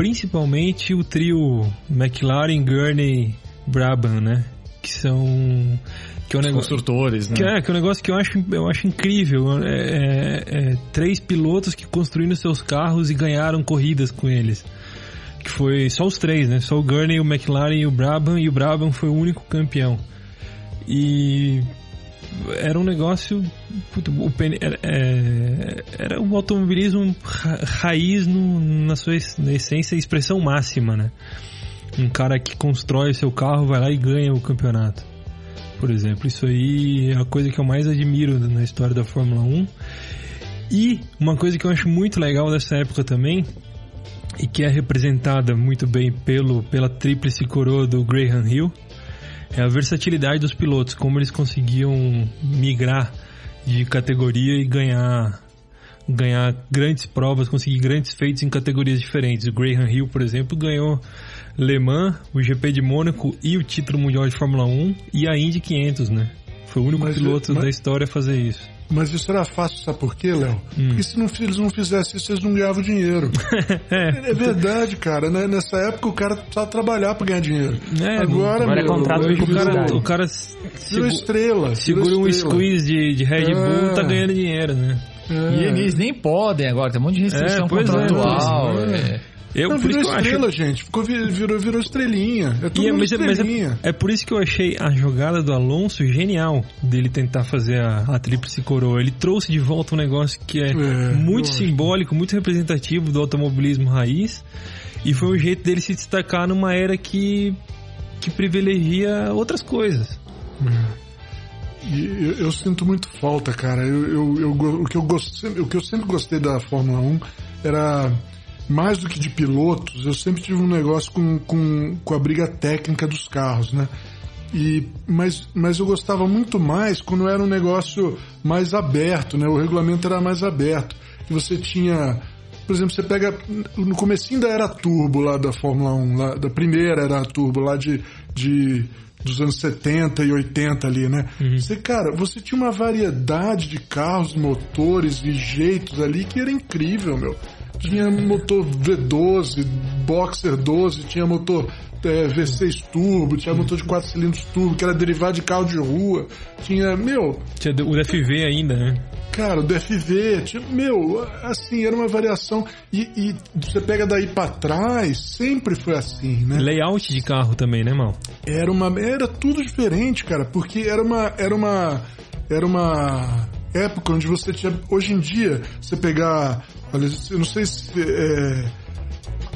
principalmente o trio McLaren, Gurney, Brabham, né? Que são... Que é um Os negócio, construtores, né? que é, que é um negócio que eu acho, eu acho incrível. É, é- é três pilotos que construíram seus carros e ganharam corridas com eles. Que foi só os três, né? Só o Gurney, o McLaren e o Brabham. E o Brabham foi o único campeão. E era um negócio. puto, o era, é, era um automobilismo ra- raiz no- na sua essência e expressão máxima, né? Um cara que constrói o seu carro, vai lá e ganha o campeonato por exemplo. Isso aí é a coisa que eu mais admiro na história da Fórmula 1. E uma coisa que eu acho muito legal dessa época também, e que é representada muito bem pelo, pela tríplice coroa do Graham Hill, é a versatilidade dos pilotos, como eles conseguiam migrar de categoria e ganhar ganhar grandes provas, conseguir grandes feitos em categorias diferentes. O Graham Hill, por exemplo, ganhou Le Mans, o GP de Mônaco e o título mundial de Fórmula 1 e a Indy 500, né? Foi o único Mas, piloto mas- da história a fazer isso. Mas isso era fácil, sabe por quê, Léo? Hum. Porque se não, eles não fizessem isso, eles não ganhavam dinheiro. é verdade, cara. né? Nessa época o cara precisava trabalhar pra ganhar dinheiro. É, Agora, agora é meu, contrato hoje de O cara, o cara virou segu- estrela. segura um estrela. squeeze de, de Red Bull, É. tá ganhando dinheiro, né? É. E eles nem podem agora, tem um monte de restrição É, é, contratual. pois é. É. Eu, Não, por isso virou eu acho estrela, gente. Ficou, vi- virou, virou estrelinha. É tudo E é, mas, é, mas é- estrelinha. é por isso que eu achei a jogada do Alonso genial dele tentar fazer a, a tríplice coroa. Ele trouxe de volta um negócio que é, É, muito simbólico, muito representativo do automobilismo raiz. E foi um jeito dele se destacar numa era que, que privilegia outras coisas. E eu, eu sinto muito falta, cara. Eu, eu, eu o, que eu gost, o que eu sempre gostei da Fórmula 1 era mais do que de pilotos, eu sempre tive um negócio com, com, com a briga técnica dos carros, né? E, mas, mas eu gostava muito mais quando era um negócio mais aberto, né? O regulamento era mais aberto. Que você tinha, por exemplo, você pega no comecinho da era turbo lá da Fórmula 1, lá, da primeira era turbo lá de, de dos anos 70 e 80 ali, né? Você, cara, você tinha uma variedade de carros, motores e jeitos ali que era incrível, meu. Tinha motor V12, Boxer 12, tinha motor é, V6 turbo, tinha motor de 4 cilindros turbo, que era derivado de carro de rua. Tinha, meu, Tinha o DFV ainda, né? Cara, o DFV, tinha, meu, assim, era uma variação. E, e você pega daí pra trás, sempre foi assim, né? Layout de carro também, né, Mal? Era uma. Era tudo diferente, cara, porque era uma. Era uma. Era uma época onde você tinha. Hoje em dia, você pegar. Olha, eu não sei se. é,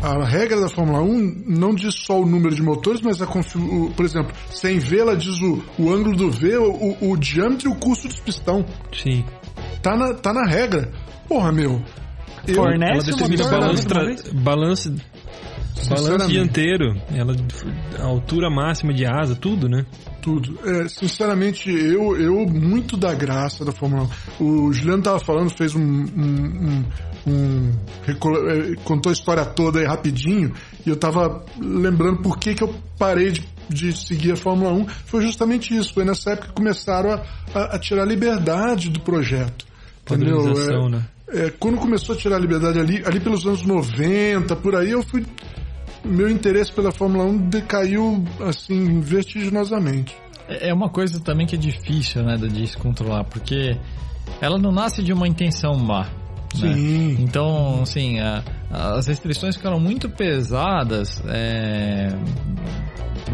a regra da Fórmula 1 não diz só o número de motores, mas a confi- o- por exemplo, sem V, ela diz o, o ângulo do V, o, o diâmetro e o custo dos pistão. Sim. Tá na, tá na regra. Porra, meu. Eu, Fornece Ela o determina motor, balanço, dianteiro, ela, a altura máxima de asa, tudo, né? Tudo. É, sinceramente, eu, eu muito da graça da Fórmula 1. O Juliano tava falando, fez um. um, um- um- é, contou a história toda aí rapidinho, e eu tava lembrando por que, que eu parei de, de seguir a Fórmula 1. Foi justamente isso. Foi nessa época que começaram a, a, a tirar a liberdade do projeto. Entendeu? É, né? é, quando começou a tirar a liberdade ali, ali pelos anos 90, por aí, eu fui. Meu interesse pela Fórmula 1 decaiu assim vertiginosamente. É uma coisa também que é difícil, né, de se controlar, porque ela não nasce de uma intenção má. Né? Sim. Então, assim, a- as restrições ficaram muito pesadas, é,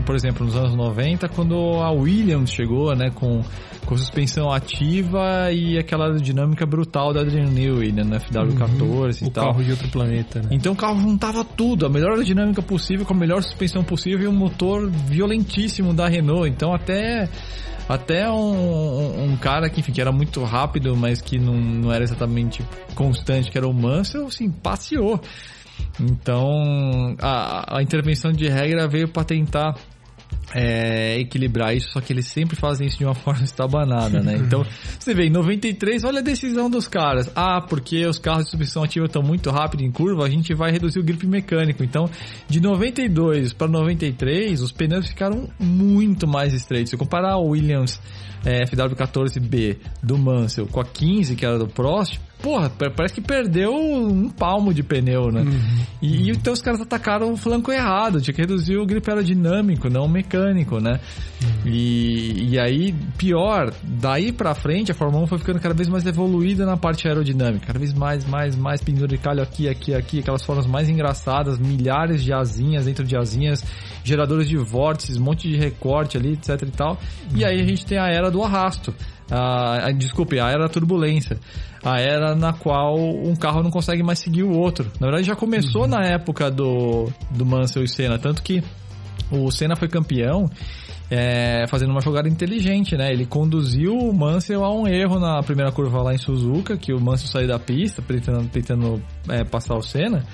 por exemplo, nos anos 90, quando a Williams chegou, né, com, com suspensão ativa e aquela dinâmica brutal da Adrian Newey, né, no FW14 e O tal. carro de outro planeta, né? Então o carro juntava tudo, a melhor dinâmica possível, com a melhor suspensão possível e um motor violentíssimo da Renault. Então até até um, um cara que, enfim, que era muito rápido, mas que não, não era exatamente constante, que era o Mansell, assim, passeou. Então a, a intervenção de regra veio para tentar é, equilibrar isso, só que eles sempre fazem isso de uma forma estabanada, né? Então, você vê, em 93, olha a decisão dos caras. Ah, porque os carros de substituição ativa estão muito rápido em curva, a gente vai reduzir o grip mecânico. Então, de 92 para 93, os pneus ficaram muito mais estreitos. Se comparar o Williams é, FW14B do Mansell com a 15, que era do Prost, porra, parece que perdeu um palmo de pneu, né? Uhum. E, e, então os caras atacaram o flanco errado, tinha que reduzir o grip aerodinâmico, não o mecânico, né? Uhum. E, e aí, pior, daí pra frente a Fórmula 1 foi ficando cada vez mais evoluída na parte aerodinâmica, cada vez mais, mais, mais penduricalho aqui, aqui, aqui, aquelas formas mais engraçadas, milhares de asinhas dentro de asinhas, geradores de vórtices, um monte de recorte ali, etc e tal. Uhum. E aí a gente tem a era do arrasto. A, a, desculpe, a era turbulência. A era na qual um carro não consegue mais seguir o outro. Na verdade, já começou uhum. na época do, do Mansell e Senna, tanto que o Senna foi campeão é, fazendo uma jogada inteligente, né? Ele conduziu o Mansell a um erro na primeira curva lá em Suzuka, que o Mansell saiu da pista tentando, tentando é, passar o Senna,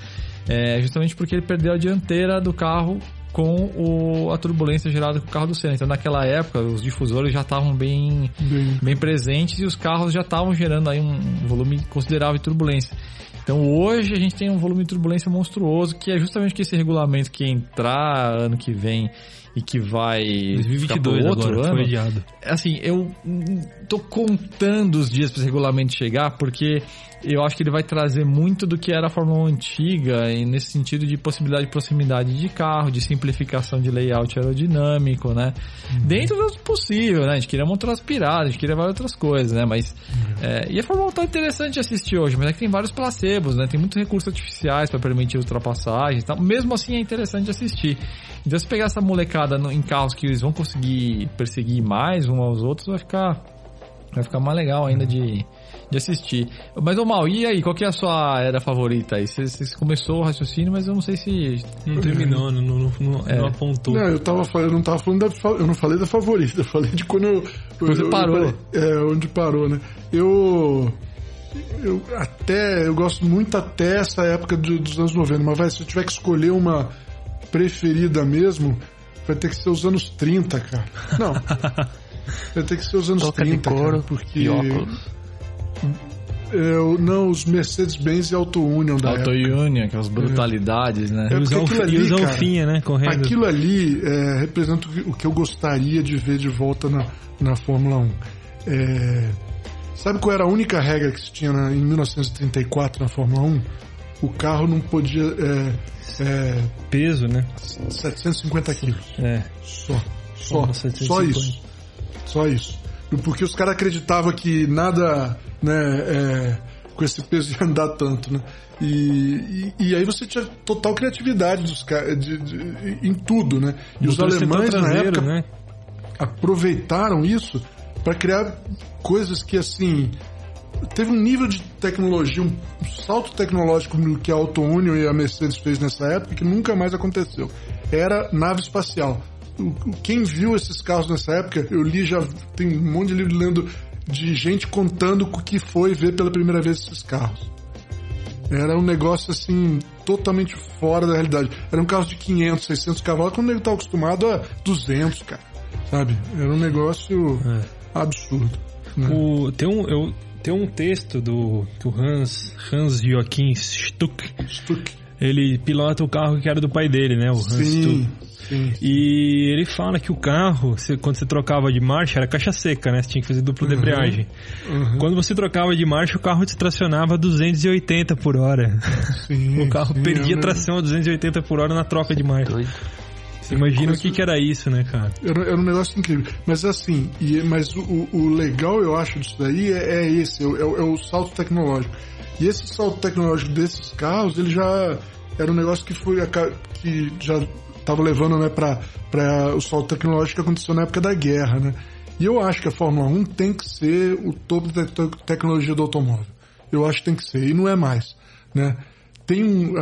é, justamente porque ele perdeu a dianteira do carro com o, a turbulência gerada com o carro do Senna. Então, naquela época, os difusores já estavam bem, bem, bem. presentes e os carros já estavam gerando aí um volume considerável de turbulência. Então, hoje a gente tem um volume de turbulência monstruoso, que é justamente que esse regulamento que entrar ano que vem e que vai 2022 outro agora, ano. Foi adiado. Assim, eu tô contando os dias para esse regulamento chegar, porque eu acho que ele vai trazer muito do que era a Fórmula 1 antiga, nesse sentido de possibilidade de proximidade de carro, de simplificação de layout aerodinâmico, né? Uhum. Dentro do possível, né? A gente queria montar as piradas, a gente queria várias outras coisas, né? Mas. Uhum. É, e a Fórmula 1 tá interessante de assistir hoje, mas é que tem vários placebos, né? Tem muitos recursos artificiais para permitir ultrapassagens tá? Mesmo assim é interessante de assistir. Então se pegar essa molecada no, em carros que eles vão conseguir perseguir mais uns aos outros, vai ficar. Vai ficar mais legal ainda de de assistir. Mas, ô Mal, e aí? Qual que é a sua era favorita aí? Você, começou o raciocínio, mas eu não sei se... Não terminou, não, não, não, é. não apontou. Não, eu, tava, eu não tava falando da... Eu não falei da favorita, eu falei de quando eu... Você eu, parou. Eu, é, onde parou, né? Eu... Eu até... Eu gosto muito até essa época de, dos anos 90, mas vai, se eu tiver que escolher uma preferida mesmo, vai ter que ser os anos 30, cara. Não. vai ter que ser os anos Toca 30, couro, cara, porque... E óculos é, não, os Mercedes-Benz e Auto Union da Auto época. Union, aquelas brutalidades, né? É e os, ali, e os Alfinha, né? Correndo. Aquilo ali é, representa o que eu gostaria de ver de volta na, na Fórmula 1. É, sabe qual era a única regra que se tinha na, em 1934 na Fórmula 1? O carro não podia. É, é, Peso, né? 750 quilos. É. Só. Só. Só isso. Só isso porque os caras acreditavam que nada, né, é, com esse peso ia andar tanto, né? E, e, e, aí você tinha total criatividade dos de, de, em tudo, né? E os alemães traseiro, na época né? aproveitaram isso para criar coisas que assim teve um nível de tecnologia, um salto tecnológico que a Auto Union e a Mercedes fez nessa época que nunca mais aconteceu. Era nave espacial quem viu esses carros nessa época, eu li já, tem um monte de livro lendo de gente contando o que foi ver pela primeira vez esses carros. Era um negócio assim, totalmente fora da realidade. Eram carros de 500, 600 cavalos, quando ele tá acostumado a 200, cara. Sabe? Era um negócio é. absurdo. Né? O, tem, um, eu, tem um texto do que o Hans, Hans Joachim Stuck, Stuck. Ele pilota o carro que era do pai dele, né? O Hans Sim. Sim. E ele fala que o carro, quando você trocava de marcha, era caixa seca, né? Você tinha que fazer dupla uhum. embreagem. Uhum. Quando você trocava de marcha, o carro te tracionava a 280 por hora. Sim, o carro sim, perdia é tração a 280 por hora na troca de marcha. Você imagina o que, que era isso, né, cara? Era, era um negócio incrível. Mas assim, e, mas o, o legal, eu acho, disso daí é, é esse, é, é, é o salto tecnológico. E esse salto tecnológico desses carros, ele já era um negócio que foi que já estava levando né, para o salto tecnológico que aconteceu na época da guerra. Né? E eu acho que a Fórmula 1 tem que ser o topo da te tecnologia do automóvel. Eu acho que tem que ser, e não é mais. Né? Tem, um,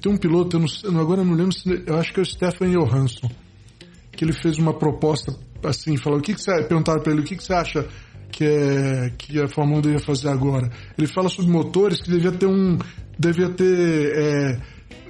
tem um piloto, eu não, agora eu não lembro, se, eu acho que é o Stefan Johansson, que ele fez uma proposta assim, falou, o que, que você, perguntaram para ele, o que, que você acha que, é, que a Fórmula 1 devia fazer agora? Ele fala sobre motores que devia ter um, devia ter, é,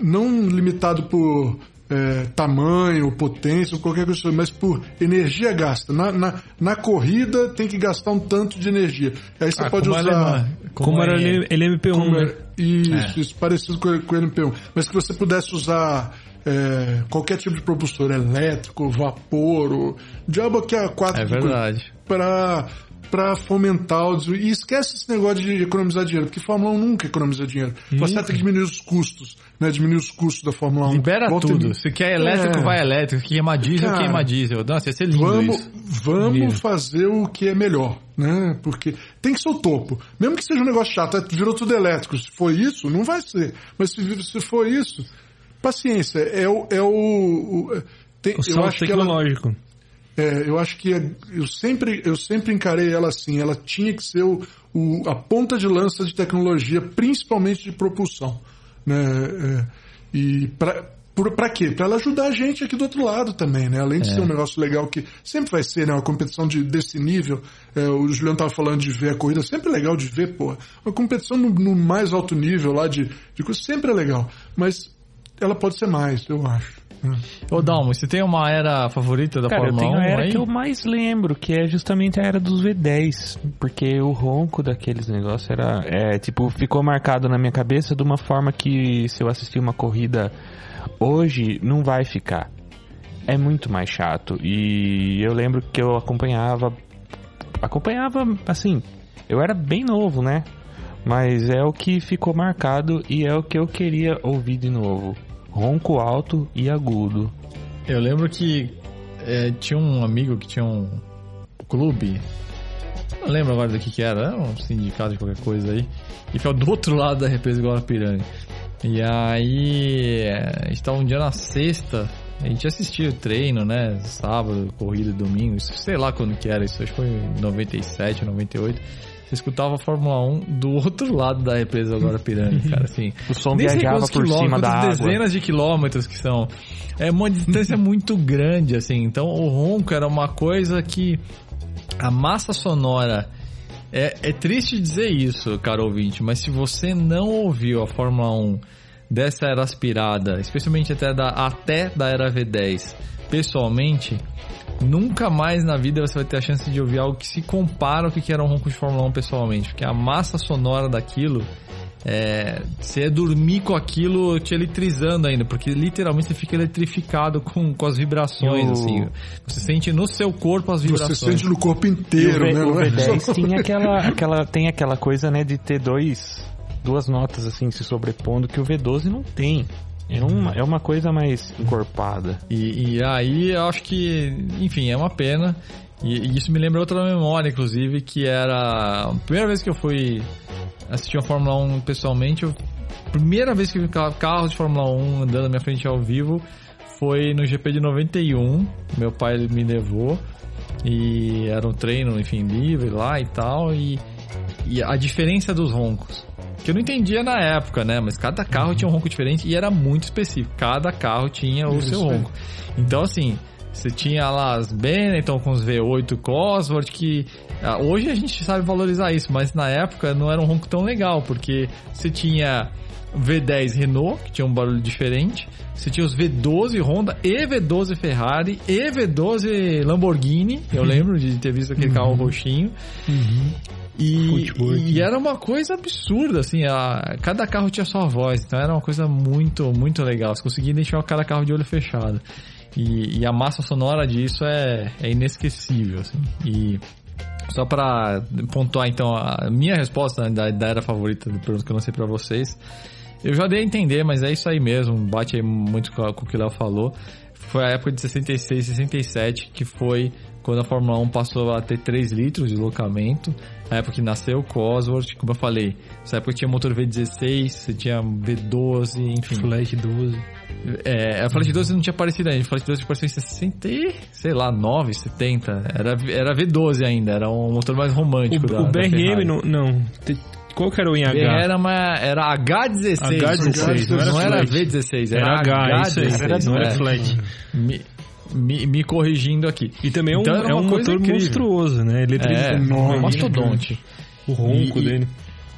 não limitado por é, tamanho, potência, ou qualquer coisa, mas por energia gasta. Na, na, na, corrida tem que gastar um tanto de energia. Aí você Ah, pode como usar. alemã. Como, Como era é- ele LMP1, Como né? é- isso, isso, parecido com, com o LMP1. Mas que você pudesse usar é, qualquer tipo de propulsor, elétrico, vapor, ou, diabo que a quatro É de coisa, verdade. pra, pra fomentar o desenvol- E esquece esse negócio de economizar dinheiro, porque Fórmula 1 nunca economiza dinheiro. Você tem que diminuir os custos, né? Diminuir os custos da Fórmula 1. Libera Volta tudo. Se quer elétrico, É. vai elétrico. Se queima diesel, Cara, queima diesel. Nossa, ia ser lindo Vamos, isso. vamos Lindo. fazer o que é melhor, né? Porque tem que ser o topo. Mesmo que seja um negócio chato, é, virou tudo elétrico. Se for isso, não vai ser. Mas se, se for isso, paciência. É o. É o, o- é- tem- O eu acho que ela, tecnológico. É, eu acho que é- eu sempre, eu sempre encarei ela assim. Ela tinha que ser o, o- a ponta de lança de tecnologia, principalmente de propulsão, né? É, e para para quê? Para ela ajudar a gente aqui do outro lado também, né? Além de ser um negócio legal que sempre vai ser, né? Uma competição de, desse nível. É, o Juliano tava falando de ver a corrida, sempre é legal de ver, pô. Uma competição no, no mais alto nível lá de, de coisa sempre é legal. Mas ela pode ser mais, eu acho. Né? Ô, Dalmo, você tem uma era favorita da Cara, eu Fórmula tenho 1 a era aí? que eu mais lembro, que é justamente a era dos V10. Porque o ronco daqueles negócios era. É, tipo, ficou marcado na minha cabeça de uma forma que se eu assistir uma corrida hoje, não vai ficar. É muito mais chato. E eu lembro que eu acompanhava. Acompanhava, assim. Eu era bem novo, né? Mas é o que ficou marcado e é o que eu queria ouvir de novo. Ronco alto e agudo. Eu lembro que é, tinha um amigo que tinha um clube. Não lembro agora do que que era, era um sindicato de qualquer coisa aí. E foi do outro lado da represa Guarapiranga. E aí, é, a gente tava um dia na sexta, a gente assistia o treino, né? Sábado, corrida, domingo, isso, sei lá quando que era isso, acho que foi em 97, 98. Você escutava a Fórmula 1 do outro lado da represa Guarapiranga, cara, assim. O som Nem viajava por cima da água. dezenas de quilômetros que são. É uma distância muito grande, assim. Então o ronco era uma coisa que a massa sonora. É, é triste dizer isso, caro ouvinte, mas se você não ouviu a Fórmula 1 dessa era aspirada, especialmente até da, até da era V10, pessoalmente, nunca mais na vida você vai ter a chance de ouvir algo que se compara ao que era um ronco de Fórmula 1 pessoalmente, porque a massa sonora daquilo é, você é dormir com aquilo te eletrizando ainda, porque literalmente você fica eletrificado com, com as vibrações, o- assim. Você sente no seu corpo as Você vibrações. sente no corpo E o, inteiro, V, né? o é V10 só- tinha aquela, aquela, tem aquela coisa, né, de ter dois, duas notas assim se sobrepondo que o V12 não tem. É uma, é uma coisa mais encorpada. E, e aí eu acho que, enfim, é uma pena. E, e isso me lembra outra memória, inclusive, que era a primeira vez que eu fui assistir a Fórmula 1 pessoalmente. Eu, primeira vez que vi ca- carro de Fórmula 1 andando na minha frente ao vivo foi no GP de 91. Meu pai me levou e era um treino, enfim, livre lá e tal. E, e a diferença dos roncos. Que eu não entendia na época, né? Mas cada carro tinha um ronco diferente e era muito específico. Cada carro tinha o Isso seu aí. ronco. Então, assim, você tinha lá as Benetton com os V8 Cosworth, que ah, hoje a gente sabe valorizar isso, mas na época não era um ronco tão legal, porque você tinha V10 Renault, que tinha um barulho diferente, você tinha os V12 Honda e V12 Ferrari e V12 Lamborghini, eu lembro de ter visto aquele carro roxinho. E, e era uma coisa absurda, assim, a, cada carro tinha sua voz, então era uma coisa muito, muito legal. Você conseguia identificar cada carro de olho fechado. E, e a massa sonora disso é, é inesquecível, assim. E só pra pontuar, então, a minha resposta né, da, da era favorita do pergunta que eu não sei pra vocês, eu já dei a entender, mas é isso aí mesmo, bate aí muito com, com o que o Léo falou. Foi a época de 66, 67, que foi quando a Fórmula 1 passou a ter 3 litros de locamento. A época que nasceu o Cosworth, como eu falei. Nessa época tinha motor V16, você tinha V12, enfim. Flash 12. É, a Flash 12 não tinha aparecido ainda. A Flash 12 apareceu em 60, e, sei lá, 9, 70. Era, era V12 ainda, era um motor mais romântico. O, da, o da BRM Ferrari. não, não. Qual que era o em H? Era, uma, era H16. H16, não era não era flat. V16, era, Era H, isso aí, H16. não era é. flat. Me, me, me corrigindo aqui. E também é um, Então é uma um motor incrível. monstruoso, né? Ele É, enorme. um mastodonte. O ronco e- dele.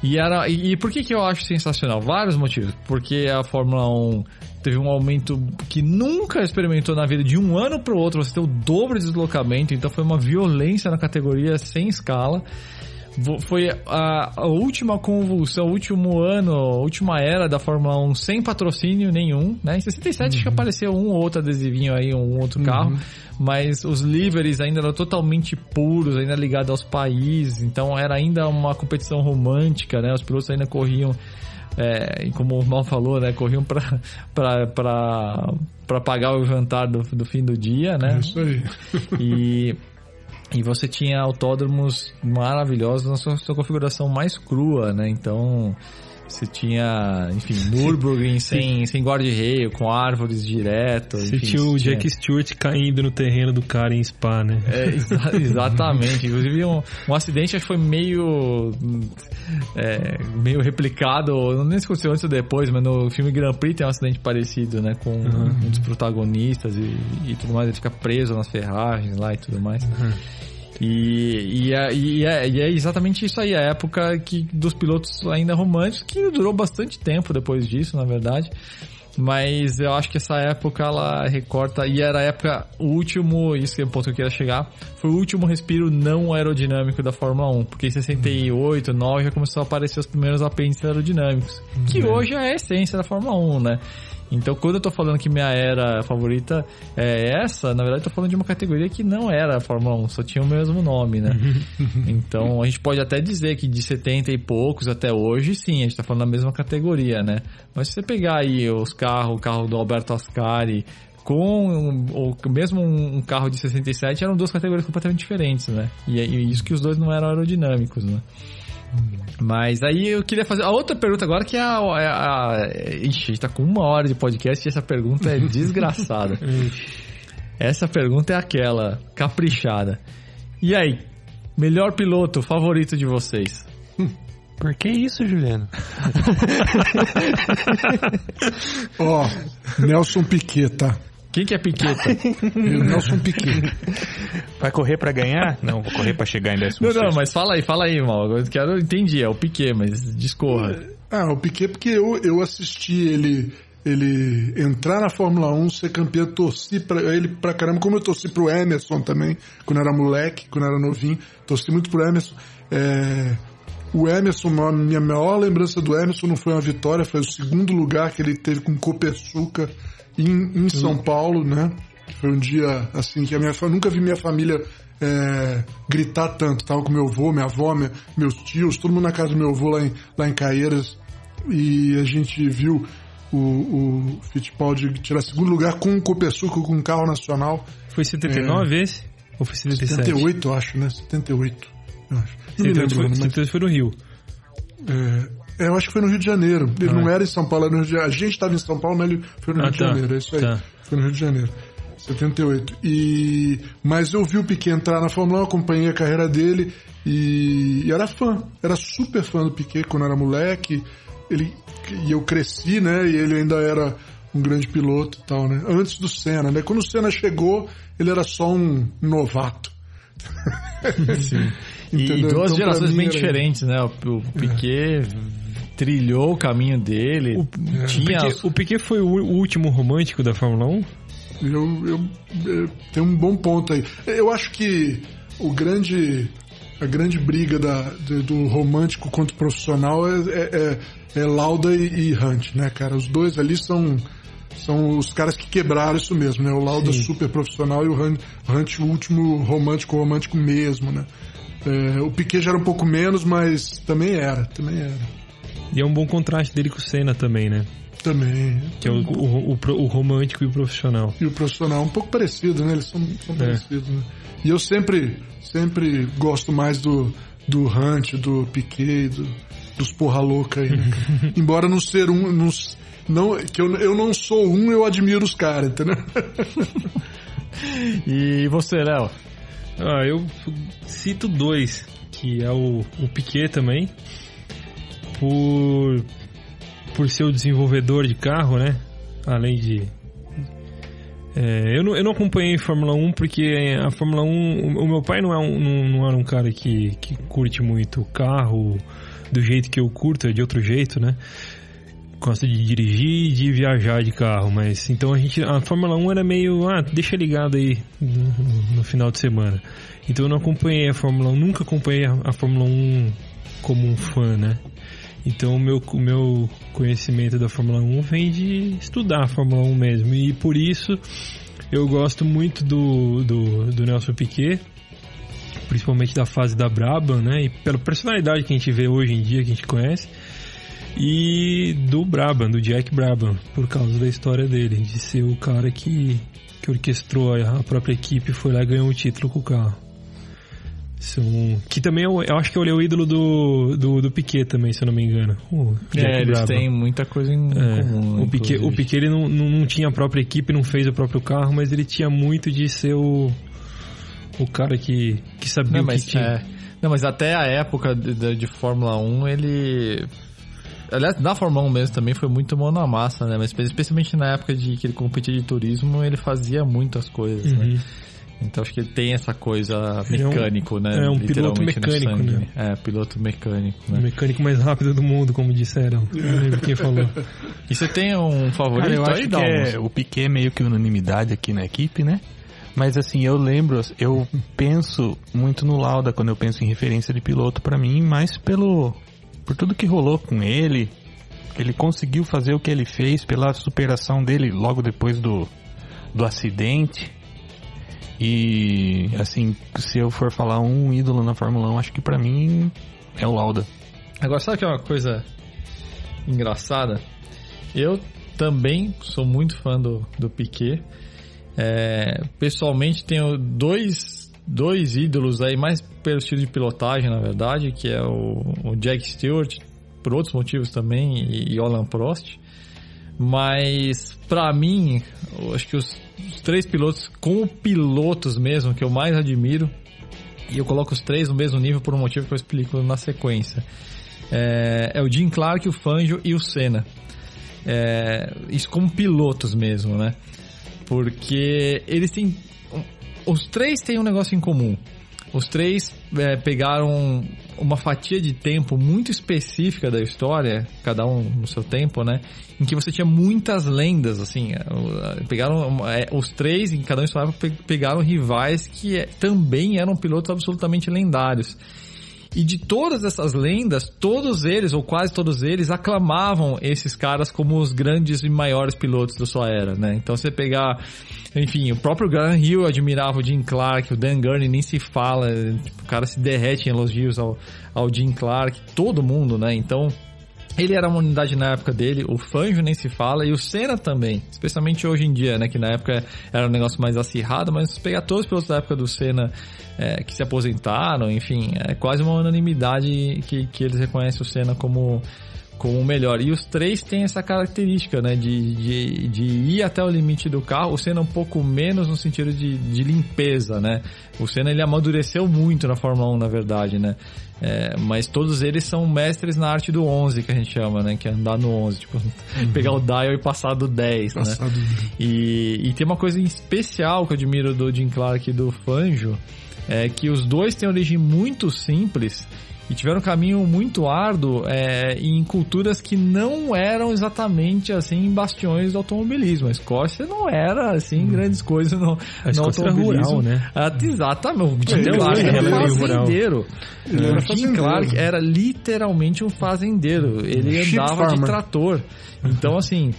E, era, e, e por que, que eu acho sensacional? Vários motivos. Porque a Fórmula 1 teve um aumento que nunca experimentou na vida de um ano para o outro. Você tem o dobro de deslocamento, então foi uma violência na categoria sem escala. Foi a, a última convulsão, o último ano, a última era da Fórmula 1 sem patrocínio nenhum, né? Em 67 uhum. acho que uhum. apareceu um ou outro adesivinho aí, um outro uhum. carro, mas os liveries ainda eram totalmente puros, ainda ligados aos países, então era ainda uma competição romântica, né? Os pilotos ainda corriam é, como o Mal falou, né? Corriam para pagar o jantar do, do fim do dia, né? Isso aí. E e você tinha autódromos maravilhosos na sua, sua configuração mais crua, né? Então, você tinha, enfim, Nürburgring sem, sem guarda-reio, com árvores direto. Você enfim, tinha o tinha... Jack Stewart caindo no terreno do cara em Spa, né? É, exa exatamente. Inclusive, um, um acidente acho que foi meio. É, meio replicado, não sei se aconteceu antes ou depois, mas no filme Grand Prix tem um acidente parecido, né? Com uhum. um dos protagonistas e, e, tudo mais. Ele fica preso nas ferragens lá e tudo mais. Uhum. E, e, é, e, é, e, é, exatamente isso aí, a época que, dos pilotos ainda românticos, que durou bastante tempo depois disso, na verdade. Mas eu acho que essa época ela recorta, e era a época, o último, isso que é o ponto que eu queria chegar, foi o último respiro não aerodinâmico da Fórmula 1. Porque em 68, 9 já começou a aparecer os primeiros apêndices aerodinâmicos. Que uhum. hoje é a essência da Fórmula 1, né? Então, quando eu tô falando que minha era favorita é essa, na verdade eu tô falando de uma categoria que não era a Fórmula 1, só tinha o mesmo nome, né? então, a gente pode até dizer que de 70 e poucos até hoje, sim, a gente tá falando da mesma categoria, né? Mas se você pegar aí os carros, o carro do Alberto Ascari, com ou mesmo um carro de 67 eram duas categorias completamente diferentes, né? E, e isso que os dois não eram aerodinâmicos, né? Mas aí eu queria fazer a outra pergunta agora, que é a. a, a ixi, a gente tá com uma hora de podcast e essa pergunta é desgraçada. essa pergunta é aquela, caprichada. E aí, melhor piloto favorito de vocês? Por que isso, Juliano? Ó, oh, Nelson Piquet, tá? Quem que é Piqueta? Nelson Piquet. Vai correr para ganhar? Não, vou correr para chegar em décimo Não, não, mas fala aí, fala aí, mal. Eu quero entendi, é o Piquet, mas discorra. Ah, o Piquet porque eu, eu assisti ele ele entrar na Fórmula 1, ser campeão, torci para ele pra caramba, como eu torci pro Emerson também, quando era moleque, quando era novinho, torci muito pro Emerson. É, o Emerson, minha maior lembrança do Emerson não foi uma vitória, foi o segundo lugar que ele teve com Copersuca em, em São Paulo, né? Foi um dia assim que a minha nunca vi minha família é, gritar tanto. Tava com meu avô, minha avó, minha, meus tios, todo mundo na casa do meu avô lá em, lá em Caieiras. E a gente viu o, o Fittipaldi tirar segundo lugar com um Copersuco com um carro nacional. Foi 79 é, esse? Ou foi 77? 78, eu acho, né? 78. Eu acho. 78 foi, mas... foi no Rio. É, é, eu acho que foi no Rio de Janeiro. Ele ah. não era em São Paulo, era no Rio de Janeiro. A gente estava em São Paulo, mas ele foi no ah, Rio tá. de Janeiro. É isso aí. Tá. Foi no Rio de Janeiro. 78. E... Mas eu vi o Piquet entrar na Fórmula 1, acompanhei a carreira dele e... e era fã. Era super fã do Piquet quando era moleque. Ele... E eu cresci, né? E ele ainda era um grande piloto e tal, né? Antes do Senna, né? Quando o Senna chegou, ele era só um novato. Sim. e duas então, gerações bem era... diferentes, né? O, Piquet é. trilhou o caminho dele. O, tinha... Piquet, o Piquet foi o último romântico da Fórmula 1? Eu, eu, eu, tem um bom ponto aí. Eu acho que o grande a grande briga da, do romântico contra o profissional é, é, é, é Lauda e, e, Hunt, né, cara? Os dois ali são, são os caras que quebraram isso mesmo, né? O Lauda Sim. super profissional e o Hunt, Hunt o último romântico, romântico mesmo, né? É, o Piquet já era um pouco menos, mas também era, também era. E é um bom contraste dele com o Senna também, né? Também. Que é o, o, o, o, romântico e o profissional. E o profissional, um pouco parecido, né? Eles são, são é. parecidos, né? E eu sempre, sempre gosto mais do, do Hunt, do Piquet, do, dos porra louca aí, né? Embora não ser um. Não, não, que eu, eu não sou um, eu admiro os caras, entendeu? e você, Léo? Ah, eu cito dois, que é o, o Piquet também, por, por ser o desenvolvedor de carro, né? Além de. É, eu, não, eu não acompanhei Fórmula 1 porque a Fórmula 1. O, meu pai não, é um, não, não era um cara que, que curte muito carro, do jeito que eu curto, é de outro jeito, né? Gosto de dirigir e de viajar de carro, mas então a gente. A Fórmula 1 era meio. Ah, deixa ligado aí no, no final de semana. Então eu não acompanhei a Fórmula 1, nunca acompanhei a, a Fórmula 1 como um fã, né? Então o meu, meu conhecimento da Fórmula 1 vem de estudar a Fórmula 1 mesmo. E por isso eu gosto muito do, do, do Nelson Piquet, principalmente da fase da Brabham, né? E pela personalidade que a gente vê hoje em dia, que a gente conhece. E do Brabham, do Jack Brabham, por causa da história dele, de ser o cara que, que orquestrou a própria equipe e foi lá e ganhou o título com o carro. São, que também eu, eu acho que ele é o ídolo do, do, do Piquet também, se eu não me engano. O Jack É, eles Brabham. têm muita coisa em É, comum. o Piquet, o. Piquet ele não, não, tinha a própria equipe, não fez o próprio carro, mas ele tinha muito de ser o, o cara que, que sabia Não, o mas, que tinha. é, não, mas até a época de, de- de Fórmula 1, ele. Aliás, na Fórmula 1 mesmo também foi muito mão na massa, né? Mas especialmente na época de que ele competia de turismo, ele fazia muitas coisas, né? Uhum. Então acho que ele tem essa coisa Ele é um- mecânico, né? é um piloto mecânico, né? É, piloto mecânico, O né? mecânico mais rápido do mundo, como disseram. Não lembro quem falou. E você tem um favorito Cara, eu aí, acho que é, o Piquet é meio que unanimidade aqui na equipe, né? Mas assim, eu lembro, eu penso muito no Lauda quando eu penso em referência de piloto pra mim, mais pelo por tudo que rolou com ele, ele conseguiu fazer o que ele fez pela superação dele logo depois do do acidente. E assim, se eu for falar um ídolo na Fórmula 1, acho que pra mim é o Lauda. Agora, sabe que é uma coisa engraçada? Eu também sou muito fã do, do Piquet. É, pessoalmente, tenho dois, dois ídolos aí, mais pelo estilo de pilotagem, na verdade, que é o, o Jack Stewart, por outros motivos também, e, e Alan Prost. Mas, pra mim, acho que os, os três pilotos, como pilotos mesmo, que eu mais admiro, e eu coloco os três no mesmo nível por um motivo que eu explico na sequência. É, é o Jim Clark, o Fangio e o Senna. É, isso como pilotos mesmo, né? Porque eles têm. Os três têm um negócio em comum. Os três é, pegaram uma fatia de tempo muito específica da história, cada um no seu tempo, né? Em que você tinha muitas lendas, assim. é, Pegaram é, os três, em cada um em pegaram rivais que é, também eram pilotos absolutamente lendários. E de todas essas lendas, todos eles, ou quase todos eles, aclamavam esses caras como os grandes e maiores pilotos da sua era, né? Então você pegar, enfim, o próprio Graham Hill admirava o Jim Clark, o Dan Gurney nem se fala, tipo, o cara se derrete em elogios ao, ao Jim Clark, todo mundo, né? Então, ele era uma unidade na época dele, o Fangio nem se fala, e o Senna também, especialmente hoje em dia, né? Que na época era um negócio mais acirrado, mas pegar todos os pilotos da época do Senna é, que se aposentaram, enfim, é quase uma unanimidade que, que eles reconhecem o Senna como, como o melhor. E os três têm essa característica, né? De, de, de ir até o limite do carro, o Senna um pouco menos no sentido de, de limpeza, né? O Senna ele amadureceu muito na Fórmula 1, na verdade, né? É, mas todos eles são mestres na arte do 11, que a gente chama, né? Que é andar no 11, tipo, pegar o dial e passar do 10, né? E, e tem uma coisa especial que eu admiro do Jim Clark e do Fangio, é que os dois têm origem muito simples e tiveram um caminho muito árduo é, em culturas que não eram exatamente assim bastiões do automobilismo. A Escócia não era assim grandes coisas no, A no automobilismo. rural, né? Ah, exatamente. O Jim Clark era fazendeiro. O Jim. Clark era literalmente um fazendeiro. Ele Sheep andava de trator. Então, assim,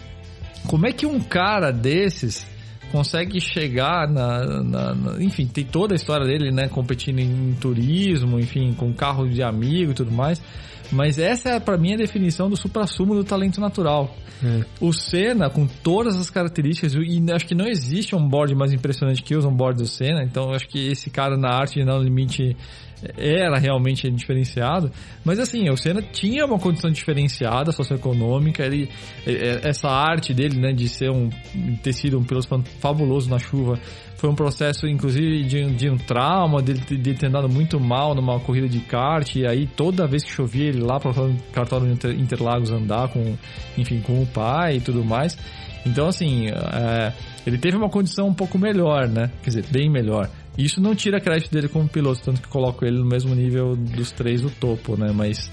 como é que um cara desses consegue chegar na, na- na- enfim, tem toda a história dele, né, competindo em turismo, enfim, com carro de amigo e tudo mais. Mas essa é para mim a definição do supra-sumo do talento natural. É. O Senna, com todas as características, e acho que não existe um board mais impressionante que os onboards do Senna, então acho que esse cara na arte não limite era realmente diferenciado, mas assim, o Senna tinha uma condição diferenciada socioeconômica, ele, essa arte dele, né, de ser um, ter sido um piloto fabuloso na chuva, foi um processo, inclusive, de, de um trauma, dele de ter andado muito mal numa corrida de kart, e aí toda vez que chovia ele lá para o cartório Inter- Interlagos andar com, enfim, com o pai e tudo mais. Então, assim, é, ele teve uma condição um pouco melhor, né? Quer dizer, bem melhor. Isso não tira crédito dele como piloto, tanto que coloco ele no mesmo nível dos três do topo, né? Mas.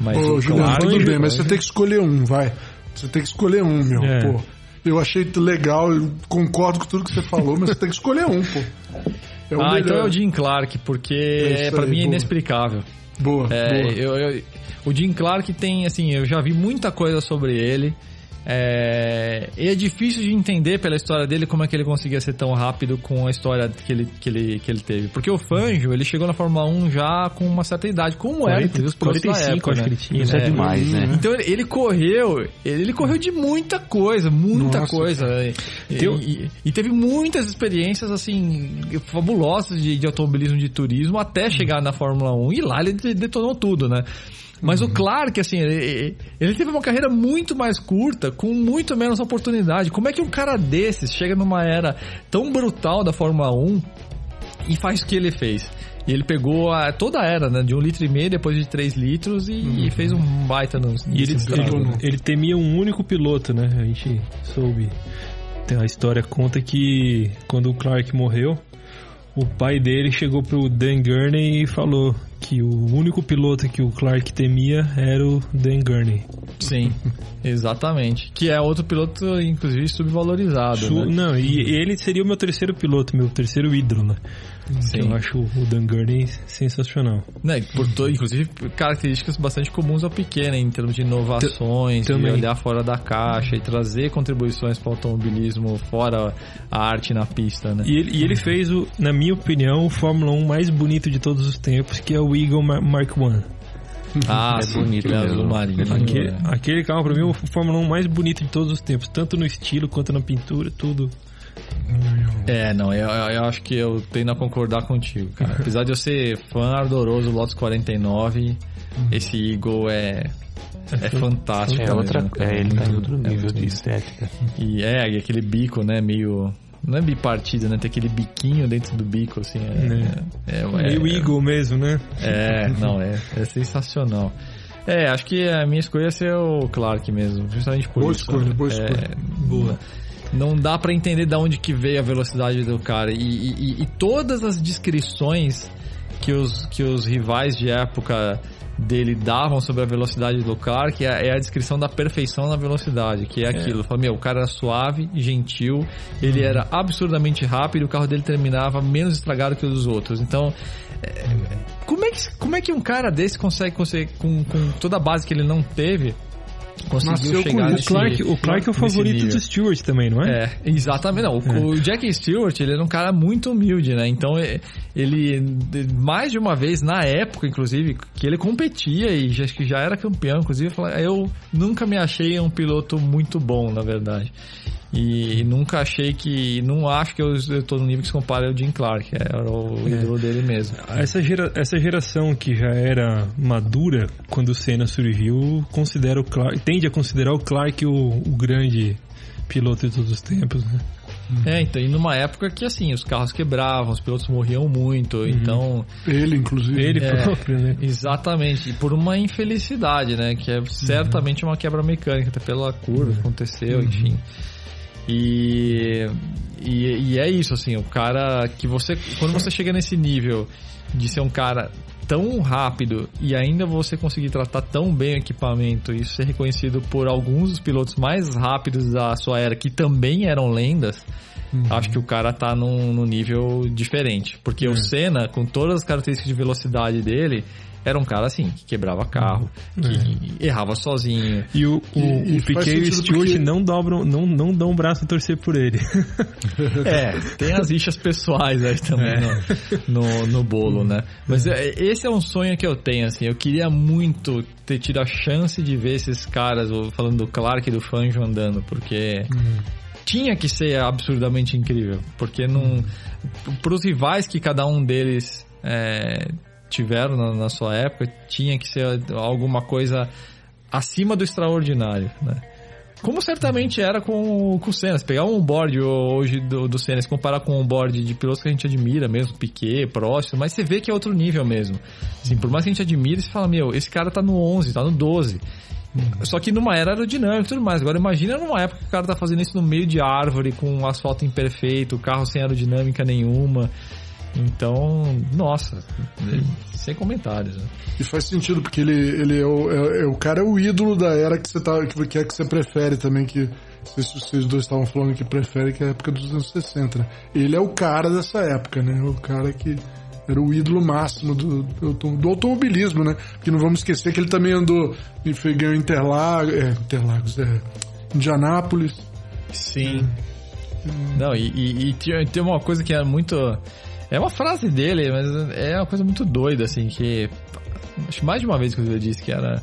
mas Ô, o Juliano, Clark- tudo bem, mas você tem que escolher um, vai. Você tem que escolher um, meu, É. pô. Eu achei legal, eu concordo com tudo que você falou, mas você tem que escolher um, pô. É ah, melhor. então é o Jim Clark, porque É aí, mim é boa. inexplicável. Boa, É, boa. eu- eu- o Jim Clark tem, assim, eu já vi muita coisa sobre ele. É, e é difícil de entender pela história dele como é que ele conseguia ser tão rápido com a história que ele, que ele, que ele teve. Porque o Fangio, ele chegou na Fórmula 1 já com uma certa idade, como era, inclusive, os pilotos da 45, época, acho né? que ele tinha. Isso né? é demais, né? Então ele, ele correu, ele, ele correu de muita coisa, muita Nossa, coisa. E, Tem- e- e teve muitas experiências assim fabulosas de, de automobilismo de turismo até chegar na Fórmula 1 e lá ele de- detonou tudo, né? Mas o Clark, assim, ele, ele teve uma carreira muito mais curta, com muito menos oportunidade. Como é que um cara desses chega numa era tão brutal da Fórmula 1 e faz o que ele fez? E ele pegou a, toda a era, né? De um litro e meio, depois de três litros, e, e fez um baita no. E ele, ele, né? ele temia um único piloto, né? A gente soube. A história conta que quando o Clark morreu, o pai dele chegou pro Dan Gurney e falou que o único piloto que o Clark temia era o Dan Gurney. Sim, exatamente. Que é outro piloto, inclusive, subvalorizado. Su- né? Não, e ele seria o meu terceiro piloto, meu terceiro ídolo, né? Sim. Eu acho o Dan Gurney sensacional. Né, por inclusive, características bastante comuns ao Piquet, né, em termos de inovações, de também. olhar fora da caixa e trazer contribuições para o automobilismo fora a arte na pista, né? E ele, e ele fez, o, na minha opinião, o Fórmula 1 mais bonito de todos os tempos, que é o Eagle Ma- Mark I. Ah, É bonito aquele azul mesmo. marinho. Aquele, né? aquele carro pra mim é o Fórmula 1 mais bonito de todos os tempos, tanto no estilo quanto na pintura, tudo. É, não, eu, eu acho que eu tendo a concordar contigo, cara. Apesar de eu ser fã ardoroso do Lotus 49, esse Eagle é, é fantástico. É, outra, mesmo, cara. é, ele tá em outro É nível muito de estética. E é, e aquele bico, né, meio... Não é bipartido, né? Tem aquele biquinho dentro do bico, assim. É, é, é, Meio é, Eagle mesmo, né? É, não, é, é sensacional. É, acho que a minha escolha ia ser o Clark mesmo, justamente por Boa isso. escolha, boa É, escolha. boa. Não dá pra entender de onde que veio a velocidade do cara. E, e- e- e todas as descrições que os, que os rivais de época dele davam sobre a velocidade do Clark é, é a descrição da perfeição na velocidade, que é aquilo. Fala, meu, o cara era suave, gentil, ele era absurdamente rápido, o carro dele terminava menos estragado que o dos outros. Então, é, como, é que, como é que um cara desse consegue, consegue com, com toda a base que ele não teve, conseguiu Nasceu chegar isso. O nesse... Clark, o Clark é o nesse favorito do Stewart também, não é? É, exatamente. Não, o, o Jack Stewart, ele era um cara muito humilde, né? Então, ele, mais de uma vez, na época, inclusive, que ele competia e já, que já era campeão, inclusive, eu nunca me achei um piloto muito bom, na verdade. E nunca achei que. Não acho que eu, tô no nível que se compara ao Jim Clark, era o ídolo dele mesmo. Essa, gera, essa geração que já era madura quando o Senna surgiu, considera o Clark, tende a considerar o Clark o, o grande piloto de todos os tempos, né? É, então, e numa época que assim, os carros quebravam, os pilotos morriam muito, então. Ele, inclusive. Ele É. próprio, né? Exatamente, e por uma infelicidade, né? Que é certamente uma quebra mecânica, até pela curva que aconteceu, enfim. E, e, e é isso, assim, o cara que você. Quando você chega nesse nível de ser um cara tão rápido e ainda você conseguir tratar tão bem o equipamento e ser reconhecido por alguns dos pilotos mais rápidos da sua era, que também eram lendas, acho que o cara tá num, num nível diferente. Porque o Senna, com todas as características de velocidade dele, era um cara assim, que quebrava carro, que errava sozinho. E o, o, E- o Piquet e o Stewart porque- não, dobram, não, não dão o braço a torcer por ele. É, tem as rixas pessoais aí também no, no, no bolo, né? Mas é, esse é um sonho que eu tenho, assim. Eu queria muito ter tido a chance de ver esses caras, ou falando do Clark e do Fangio andando, porque tinha que ser absurdamente incrível. Porque não. Para os rivais que cada um deles é, tiveram na, na sua época, tinha que ser alguma coisa acima do extraordinário, né? Como certamente era com, com o Senna. Se pegar um board hoje do, do Senna, se comparar com um board de pilotos que a gente admira mesmo, Piquet, Prost, mas você vê que é outro nível mesmo. Assim, por mais que a gente admire, você fala, meu, esse cara tá no 11, tá no 12. Só que numa era aerodinâmica e tudo mais. Agora imagina numa época que o cara tá fazendo isso no meio de árvore, com um asfalto imperfeito, carro sem aerodinâmica nenhuma. Então, nossa, sem comentários. Né? E faz sentido, porque ele, ele é, o, é, é, o cara é o ídolo da era que você tá, que, é que você prefere também, que se vocês dois estavam falando que prefere que é a época dos anos 60. Né? Ele é o cara dessa época, né? O cara que era o ídolo máximo do, do, do, automobilismo, né? Porque não vamos esquecer que ele também andou em ganhou Interlagos, é, Interlagos, é, Indianápolis. Sim. Não, e, e, e tem uma coisa que é muito. É uma frase dele, mas é uma coisa muito doida, assim, que. Acho mais de uma vez que eu disse que era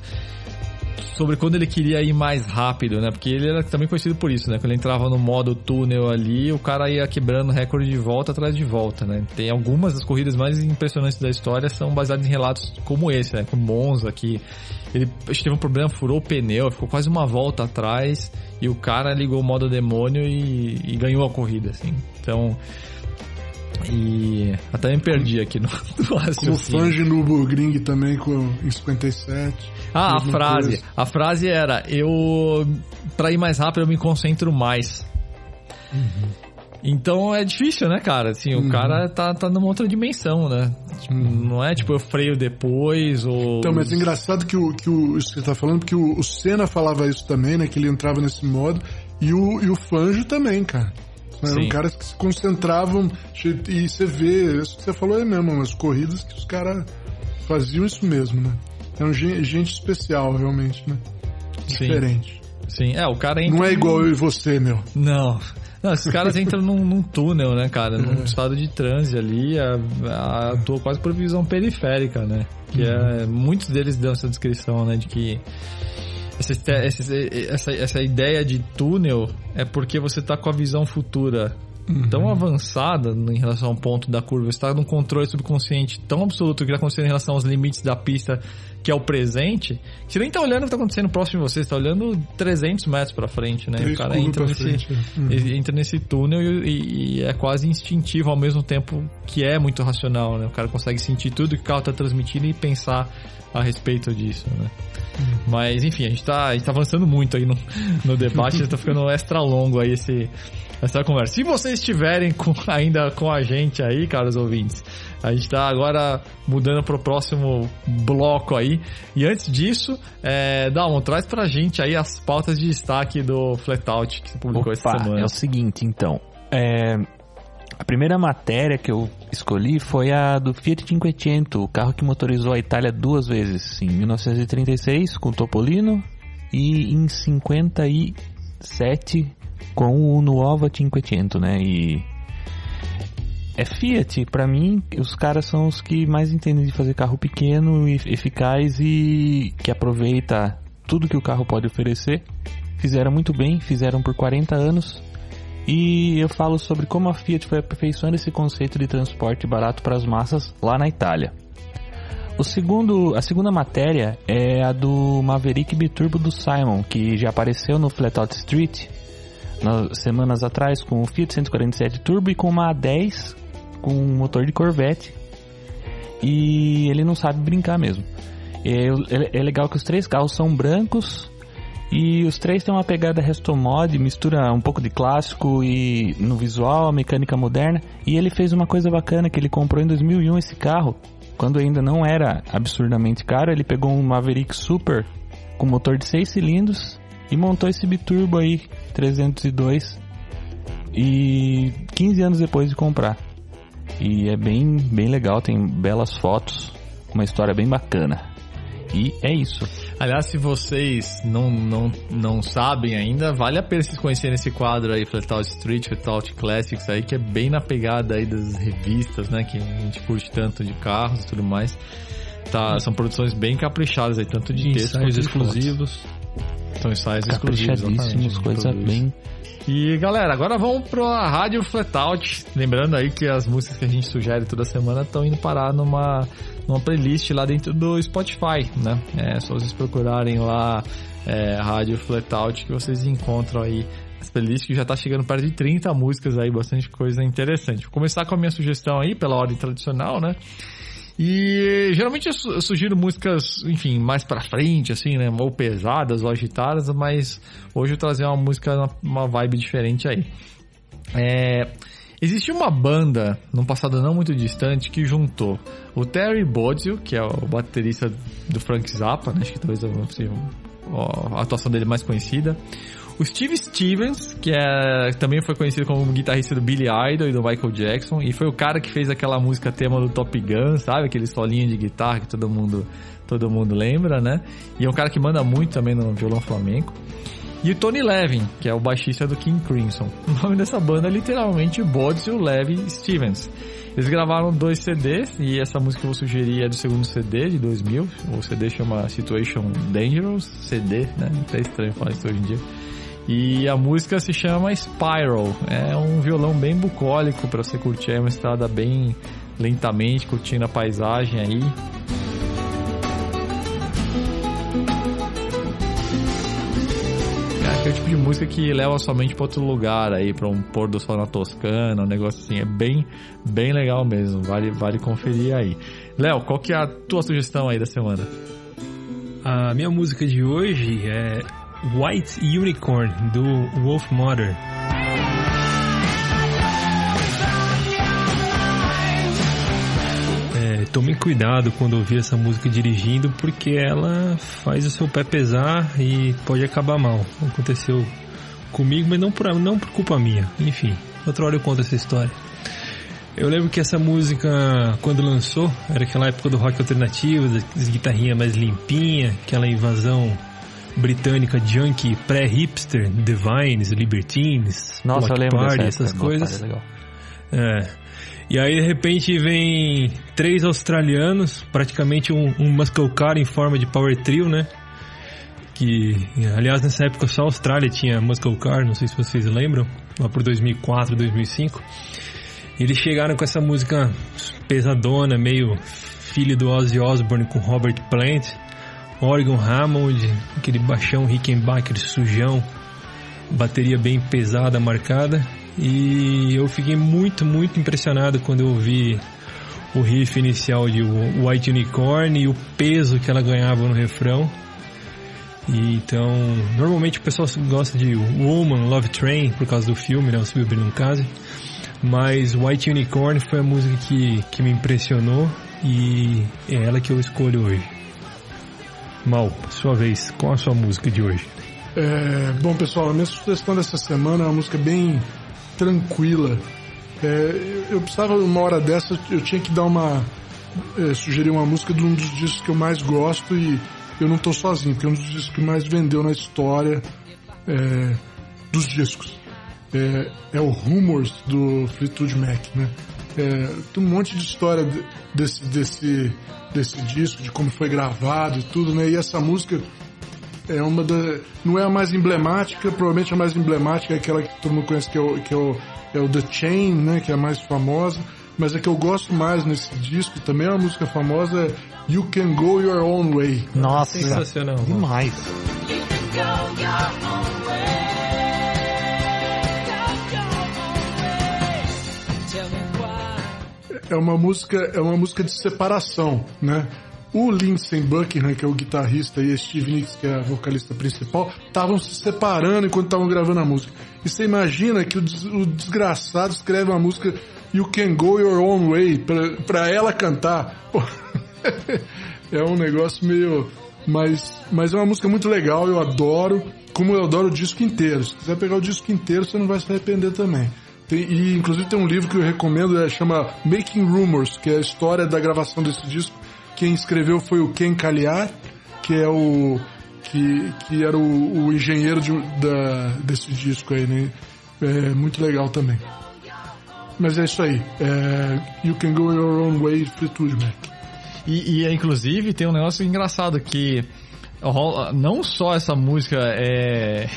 sobre quando ele queria ir mais rápido, né? Porque ele era também conhecido por isso, né? Quando ele entrava no modo túnel ali, o cara ia quebrando recorde de volta atrás de volta, né? Tem algumas das corridas mais impressionantes da história são baseadas em relatos como esse, né? Como Monza, que ele teve um problema, furou o pneu, ficou quase uma volta atrás e o cara ligou o modo demônio e, e ganhou a corrida, assim. Então, e até me perdi aqui no, no Como fã de Nürburgring também com, em 57. Ah, a frase. Coisa. A frase era: eu. Pra ir mais rápido, eu me concentro mais. Uhum. Então é difícil, né, cara? Assim, uhum. o cara tá, tá numa outra dimensão, né? Tipo, uhum. Não é tipo eu freio depois ou. Então, mas é engraçado que o, que o isso que você tá falando, porque o, o Senna falava isso também, né? Que ele entrava nesse modo. E o, e o Fanjo também, cara. Eram Sim. caras que se concentravam e você vê, isso que você falou é mesmo, as corridas que os caras faziam isso mesmo, né? É um gente especial, realmente, né? Diferente. Sim, é, o cara entra. Não é igual eu e você, meu. Não. Não, esses caras entram num, num, túnel, né, cara? Num é. estado de transe ali, atuam quase por visão periférica, né? Que é, uhum. é. Muitos deles dão essa descrição, né? De que essa, essa, essa, ideia de túnel é porque você está com a visão futura uhum. tão avançada em relação ao ponto da curva, você está num controle subconsciente tão absoluto que está acontecendo em relação aos limites da pista, que é o presente, que você nem está olhando o que está acontecendo próximo de você, você está olhando 300 metros para frente, né? o cara entra nesse, uhum. entra nesse túnel e, e, é quase instintivo ao mesmo tempo que é muito racional, né? O cara consegue sentir tudo que o carro está transmitindo e pensar a respeito disso, né? Mas, enfim, a gente tá, a gente tá avançando muito aí no, no debate, já tá ficando extra longo aí esse, essa conversa. Se vocês estiverem com, ainda com a gente aí, caros ouvintes, a gente está agora mudando para o próximo bloco aí. E antes disso, é, Dalmon, traz pra gente aí as pautas de destaque do Flatout que você publicou Opa, essa semana. É o seguinte, então. É, a primeira matéria que eu escolhi foi a do Fiat Cinquecento, o carro que motorizou a Itália duas vezes, em 1936 com o Topolino e em 57 com o Nuova Cinquecento, né? E é Fiat, para mim, os caras são os que mais entendem de fazer carro pequeno e eficaz e que aproveita tudo que o carro pode oferecer. Fizeram muito bem, fizeram por 40 anos e eu falo sobre como a Fiat foi aperfeiçoando esse conceito de transporte barato para as massas lá na Itália. O segundo, a segunda matéria é a do Maverick Biturbo do Simon, que já apareceu no Flatout Street nas semanas atrás com o Fiat 147 Turbo e com uma A10 com um motor de Corvette. E ele não sabe brincar mesmo. É, é, é legal que os três carros são brancos e os três têm uma pegada resto mod, mistura um pouco de clássico e no visual, mecânica moderna. E ele fez uma coisa bacana que ele comprou em 2001 esse carro, quando ainda não era absurdamente caro. Ele pegou um Maverick Super com motor de 6 cilindros e montou esse biturbo aí 302 e 15 anos depois de comprar. E é bem bem legal, tem belas fotos, uma história bem bacana. E é isso. Aliás, se vocês não, não, não sabem ainda, vale a pena vocês conhecerem esse quadro aí, Flatout Street, Flatout Classics aí, que é bem na pegada aí das revistas, né? Que a gente curte tanto de carros e tudo mais. Tá, são produções bem caprichadas aí, tanto de texto quanto exclusivos. São ensaios exclusivos, coisa bem e galera, agora vamos pra Rádio Flatout. Lembrando aí que as músicas que a gente sugere toda semana estão indo parar numa, numa playlist lá dentro do Spotify, né? É só vocês procurarem lá é, Rádio Flatout que vocês encontram aí as playlists que já tá chegando perto de 30 músicas aí, bastante coisa interessante. Vou começar com a minha sugestão aí, pela ordem tradicional, né? E geralmente eu sugiro músicas, enfim, mais pra frente, assim, né? Ou pesadas ou agitadas, mas hoje eu trazer uma música, uma vibe diferente aí. É, Existe uma banda, num passado não muito distante, que juntou o Terry Bozzio, que é o baterista do Frank Zappa, né? acho que talvez a atuação dele mais conhecida. O Steve Stevens, que é, também foi conhecido como guitarrista do Billy Idol e do Michael Jackson, e foi o cara que fez aquela música tema do Top Gun, sabe? Aquele solinho de guitarra que todo mundo, todo mundo lembra, né? E é um cara que manda muito também no violão flamenco. E o Tony Levin, que é o baixista do King Crimson. O nome dessa banda é literalmente Bodzio Levin Stevens. Eles gravaram dois CDs e essa música que eu vou sugerir é do segundo CD de 2000. O CD chama Situation Dangerous, CD, né? Até estranho falar isso hoje em dia. E a música se chama Spiral. É um violão bem bucólico para você curtir é uma estrada bem lentamente, curtindo a paisagem aí. É o tipo de música que leva sua mente para outro lugar aí, para um pôr do sol na Toscana, um negócio assim. É bem, bem legal mesmo. Vale, vale conferir aí. Léo, qual que é a tua sugestão aí da semana? A minha música de hoje é White Unicorn, do Wolf Mother. É, tomem cuidado quando ouvir essa música dirigindo, porque ela faz o seu pé pesar e pode acabar mal. Aconteceu comigo, mas não por, não por culpa minha. Enfim, outra hora eu conto essa história. Eu lembro que essa música, quando lançou, era aquela época do rock alternativo, das guitarrinhas mais limpinha, aquela invasão britânica junkie pré-hipster, Divines, Libertines, Nossa, Block eu lembro Party, essas coisas. legal. É. E aí de repente vem três australianos, praticamente um, um muscle car em forma de power trio, né? Que, aliás, nessa época só a Austrália tinha muscle car, não sei se vocês lembram, lá por 2004, 2005. E eles chegaram com essa música pesadona, meio filho do Ozzy Osbourne com Robert Plant. Oregon Hammond, aquele baixão Rickenbacker sujão, bateria bem pesada, marcada. E eu fiquei muito, muito impressionado quando eu ouvi o riff inicial de White Unicorn e o peso que ela ganhava no refrão. E então, normalmente o pessoal gosta de Woman, Love Train, por causa do filme, né? O Silvio no caso. Mas White Unicorn foi a música que, que me impressionou e é ela que eu escolho hoje. Mal, sua vez, qual a sua música de hoje? É, bom, pessoal, a minha sugestão dessa semana é uma música bem tranquila. É, eu precisava, uma hora dessa, eu tinha que dar uma. É, sugerir uma música de um dos discos que eu mais gosto e eu não estou sozinho, porque é um dos discos que mais vendeu na história é, dos discos. É, é, o Rumors do Fleetwood Mac, né? É, tem um monte de história desse, desse, desse disco, de como foi gravado e tudo, né? E essa música é uma da. Não é a mais emblemática, provavelmente a mais emblemática é aquela que todo mundo conhece, que é o, que é o, é o The Chain, né? Que é a mais famosa. Mas a que eu gosto mais nesse disco, também é uma música famosa, é You Can Go Your Own Way. Nossa, Sensacional. demais. É uma música, é uma música de separação, né? O Lindsey Buckingham, que é o guitarrista, e Steve Nicks, que é a vocalista principal, estavam se separando enquanto estavam gravando a música. E você imagina que o, des o desgraçado escreve uma música You Can Go Your Own Way pra ela cantar. Pô, é um negócio meio. Mas, mas é uma música muito legal, eu adoro. Como eu adoro o disco inteiro. Se quiser pegar o disco inteiro, você não vai se arrepender também. Tem, e inclusive tem um livro que eu recomendo, é, chama Making Rumors, que é a história da gravação desse disco. Quem escreveu foi o Ken Caliar, que é o que, que era o, o engenheiro de, da, desse disco aí, né? É muito legal também. Mas é isso aí. É, you Can Go Your Own Way, Fleetwood Mac. E, e, inclusive tem um negócio engraçado que não só essa música é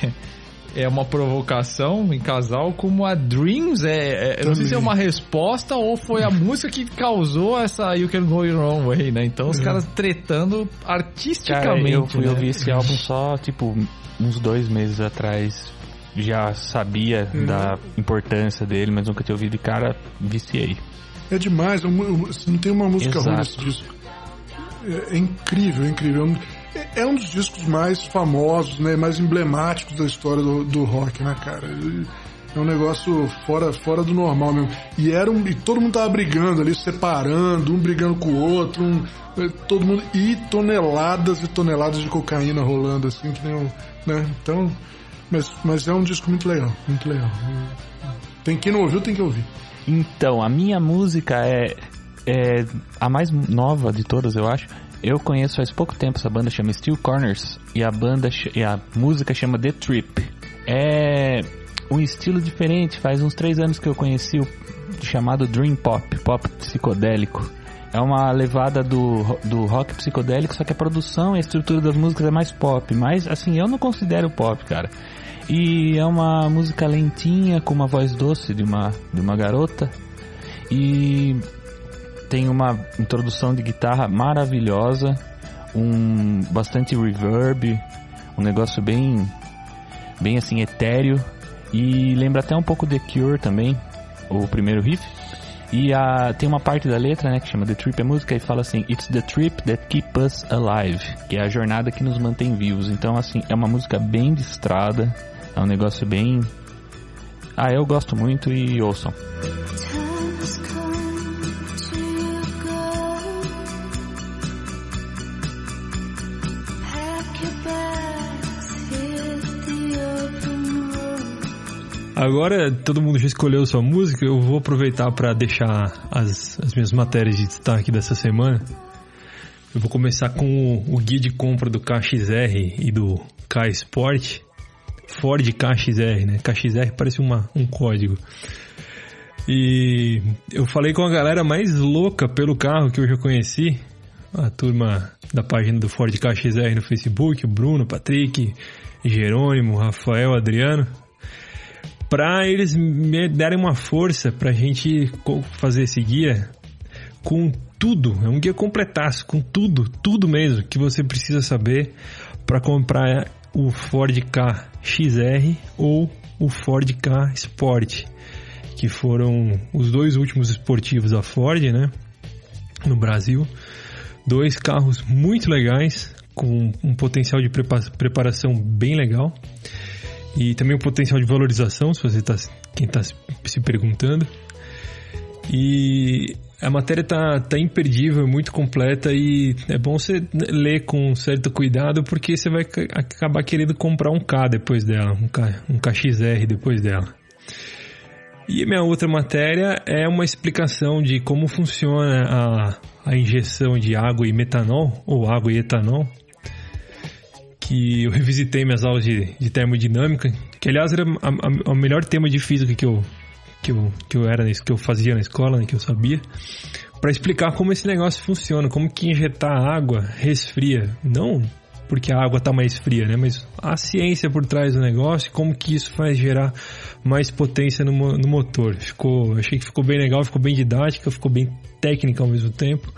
é uma provocação em casal, como a Dreams é, é não sei se é uma resposta ou foi a música que causou essa You Can Go Your Own Way, né? Então os é. caras tretando artisticamente. Cara, eu fui né? ouvir esse álbum só tipo uns dois meses atrás. Já sabia Uhum. da importância dele, mas nunca tinha ouvido e cara, viciei. É demais, não tem uma música Exato. ruim nesse disco. É, é incrível, é incrível. É um dos discos mais famosos, né, mais emblemáticos da história do, do rock, né, cara? é um negócio fora, fora do normal mesmo. E era um, e todo mundo tava brigando ali, separando, um brigando com o outro, um, todo mundo e toneladas e toneladas de cocaína rolando assim, que nem um, né? Então, mas, mas é um disco muito legal, muito legal. Tem quem não ouviu, tem que ouvir. Então, a minha música é, é a mais nova de todas, eu acho. Eu conheço faz pouco tempo essa banda chama Steel Corners e a banda e a música chama The Trip. É um estilo diferente. Faz uns três anos que eu conheci o chamado Dream Pop, pop psicodélico. É uma levada do, do rock psicodélico, só que a produção e a estrutura das músicas é mais pop. Mas, assim, eu não considero pop, cara. E é uma música lentinha, com uma voz doce de uma, de uma garota. E tem uma introdução de guitarra maravilhosa, um bastante reverb, um negócio bem, bem assim etéreo. E lembra até um pouco The Cure também, o primeiro riff. E a, tem uma parte da letra, né, que chama The Trip, a música, e fala assim, It's the trip that keeps us alive, que é a jornada que nos mantém vivos. Então, assim, é uma música bem de estrada, é um negócio bem... Ah, eu gosto muito e ouçam. Agora todo mundo já escolheu sua música, eu vou aproveitar para deixar as, as minhas matérias de destaque dessa semana. Eu vou começar com o, o guia de compra do KXR e do K Sport. Ford KXR, né? KXR parece uma, um código. E eu falei com a galera mais louca pelo carro que eu já conheci. A turma da página do Ford KXR no Facebook, o Bruno, Patrick, Jerônimo, Rafael, Adriano para eles me darem uma força para a gente fazer esse guia com tudo, é um guia completaço, com tudo, tudo mesmo que você precisa saber para comprar o Ford K XR ou o Ford K Sport, que foram os dois últimos esportivos da Ford, né, no Brasil. Dois carros muito legais, com um potencial de preparação bem legal e também o potencial de valorização, se você está quem está se perguntando. E a matéria tá, tá imperdível, muito completa e é bom você ler com certo cuidado porque você vai acabar querendo comprar um K depois dela, um, K, um KXR depois dela. E minha outra matéria é uma explicação de como funciona a, a injeção de água e metanol, ou água e etanol, que eu revisitei minhas aulas de, de termodinâmica, que aliás era o melhor tema de física que eu, que eu, que eu era que eu fazia na escola, né, que eu sabia, para explicar como esse negócio funciona, como que injetar água resfria, não porque a água está mais fria, né? Mas a ciência por trás do negócio, como que isso faz gerar mais potência no, no motor. Ficou, achei que ficou bem legal, ficou bem didática, ficou bem técnica ao mesmo tempo.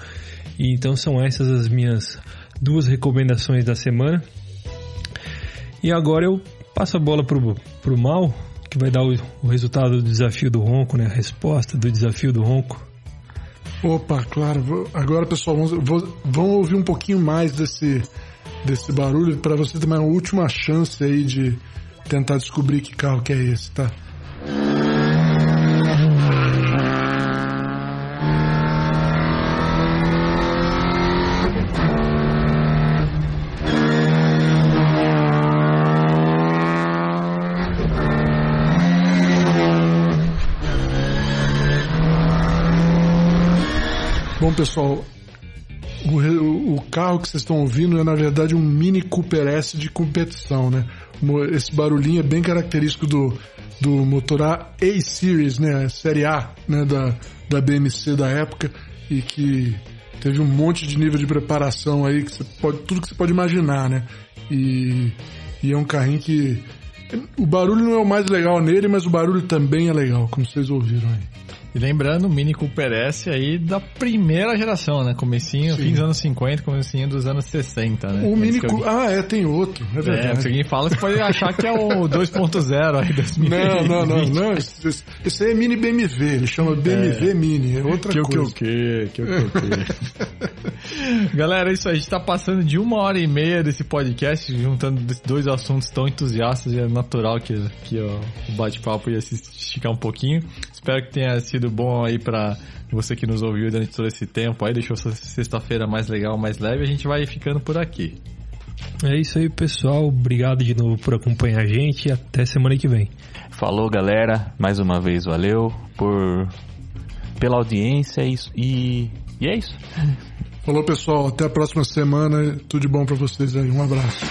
E então são essas as minhas duas recomendações da semana. E agora eu passo a bola pro, pro Mal, que vai dar o, o resultado do desafio do Ronco, né? A resposta do desafio do Ronco. Opa, claro. Agora, pessoal, vamos, vamos ouvir um pouquinho mais desse, desse barulho para você ter uma última chance aí de tentar descobrir que carro que é esse, tá? Bom, pessoal, o, o, carro que vocês estão ouvindo é na verdade um Mini Cooper S de competição, né? Esse barulhinho é bem característico do, do motor A A-Series, né? Série A, né? Da, da BMC da época e que teve um monte de nível de preparação aí que você pode tudo que você pode imaginar, né? E, e é um carrinho que o barulho não é o mais legal nele, mas o barulho também é legal, como vocês ouviram aí. E lembrando, o Mini Cooper S aí da primeira geração, né? Comecinho, Sim. fim dos anos 50, comecinho dos anos 60, né? O Mini Cooper... Ah, é, tem outro, é verdade. É, se alguém fala, você pode achar que é o 2.0 aí, 2020. Não, não, não, não. Esse aí é Mini BMW, ele chama BMW é. Mini, é outra que coisa. Que o que, que o que, Galera, é isso aí. A gente tá passando de uma hora e meia desse podcast, juntando dois assuntos tão entusiastas. E é natural que, que ó, o bate-papo ia se esticar um pouquinho. Espero que tenha sido bom aí pra você que nos ouviu durante todo esse tempo aí. Deixou sexta-feira mais legal, mais leve. A gente vai ficando por aqui. É isso aí, pessoal. Obrigado de novo por acompanhar a gente e até semana que vem. Falou, galera. Mais uma vez, valeu por pela audiência e, e é isso. Falou, pessoal. Até a próxima semana. Tudo de bom para vocês aí. Um abraço.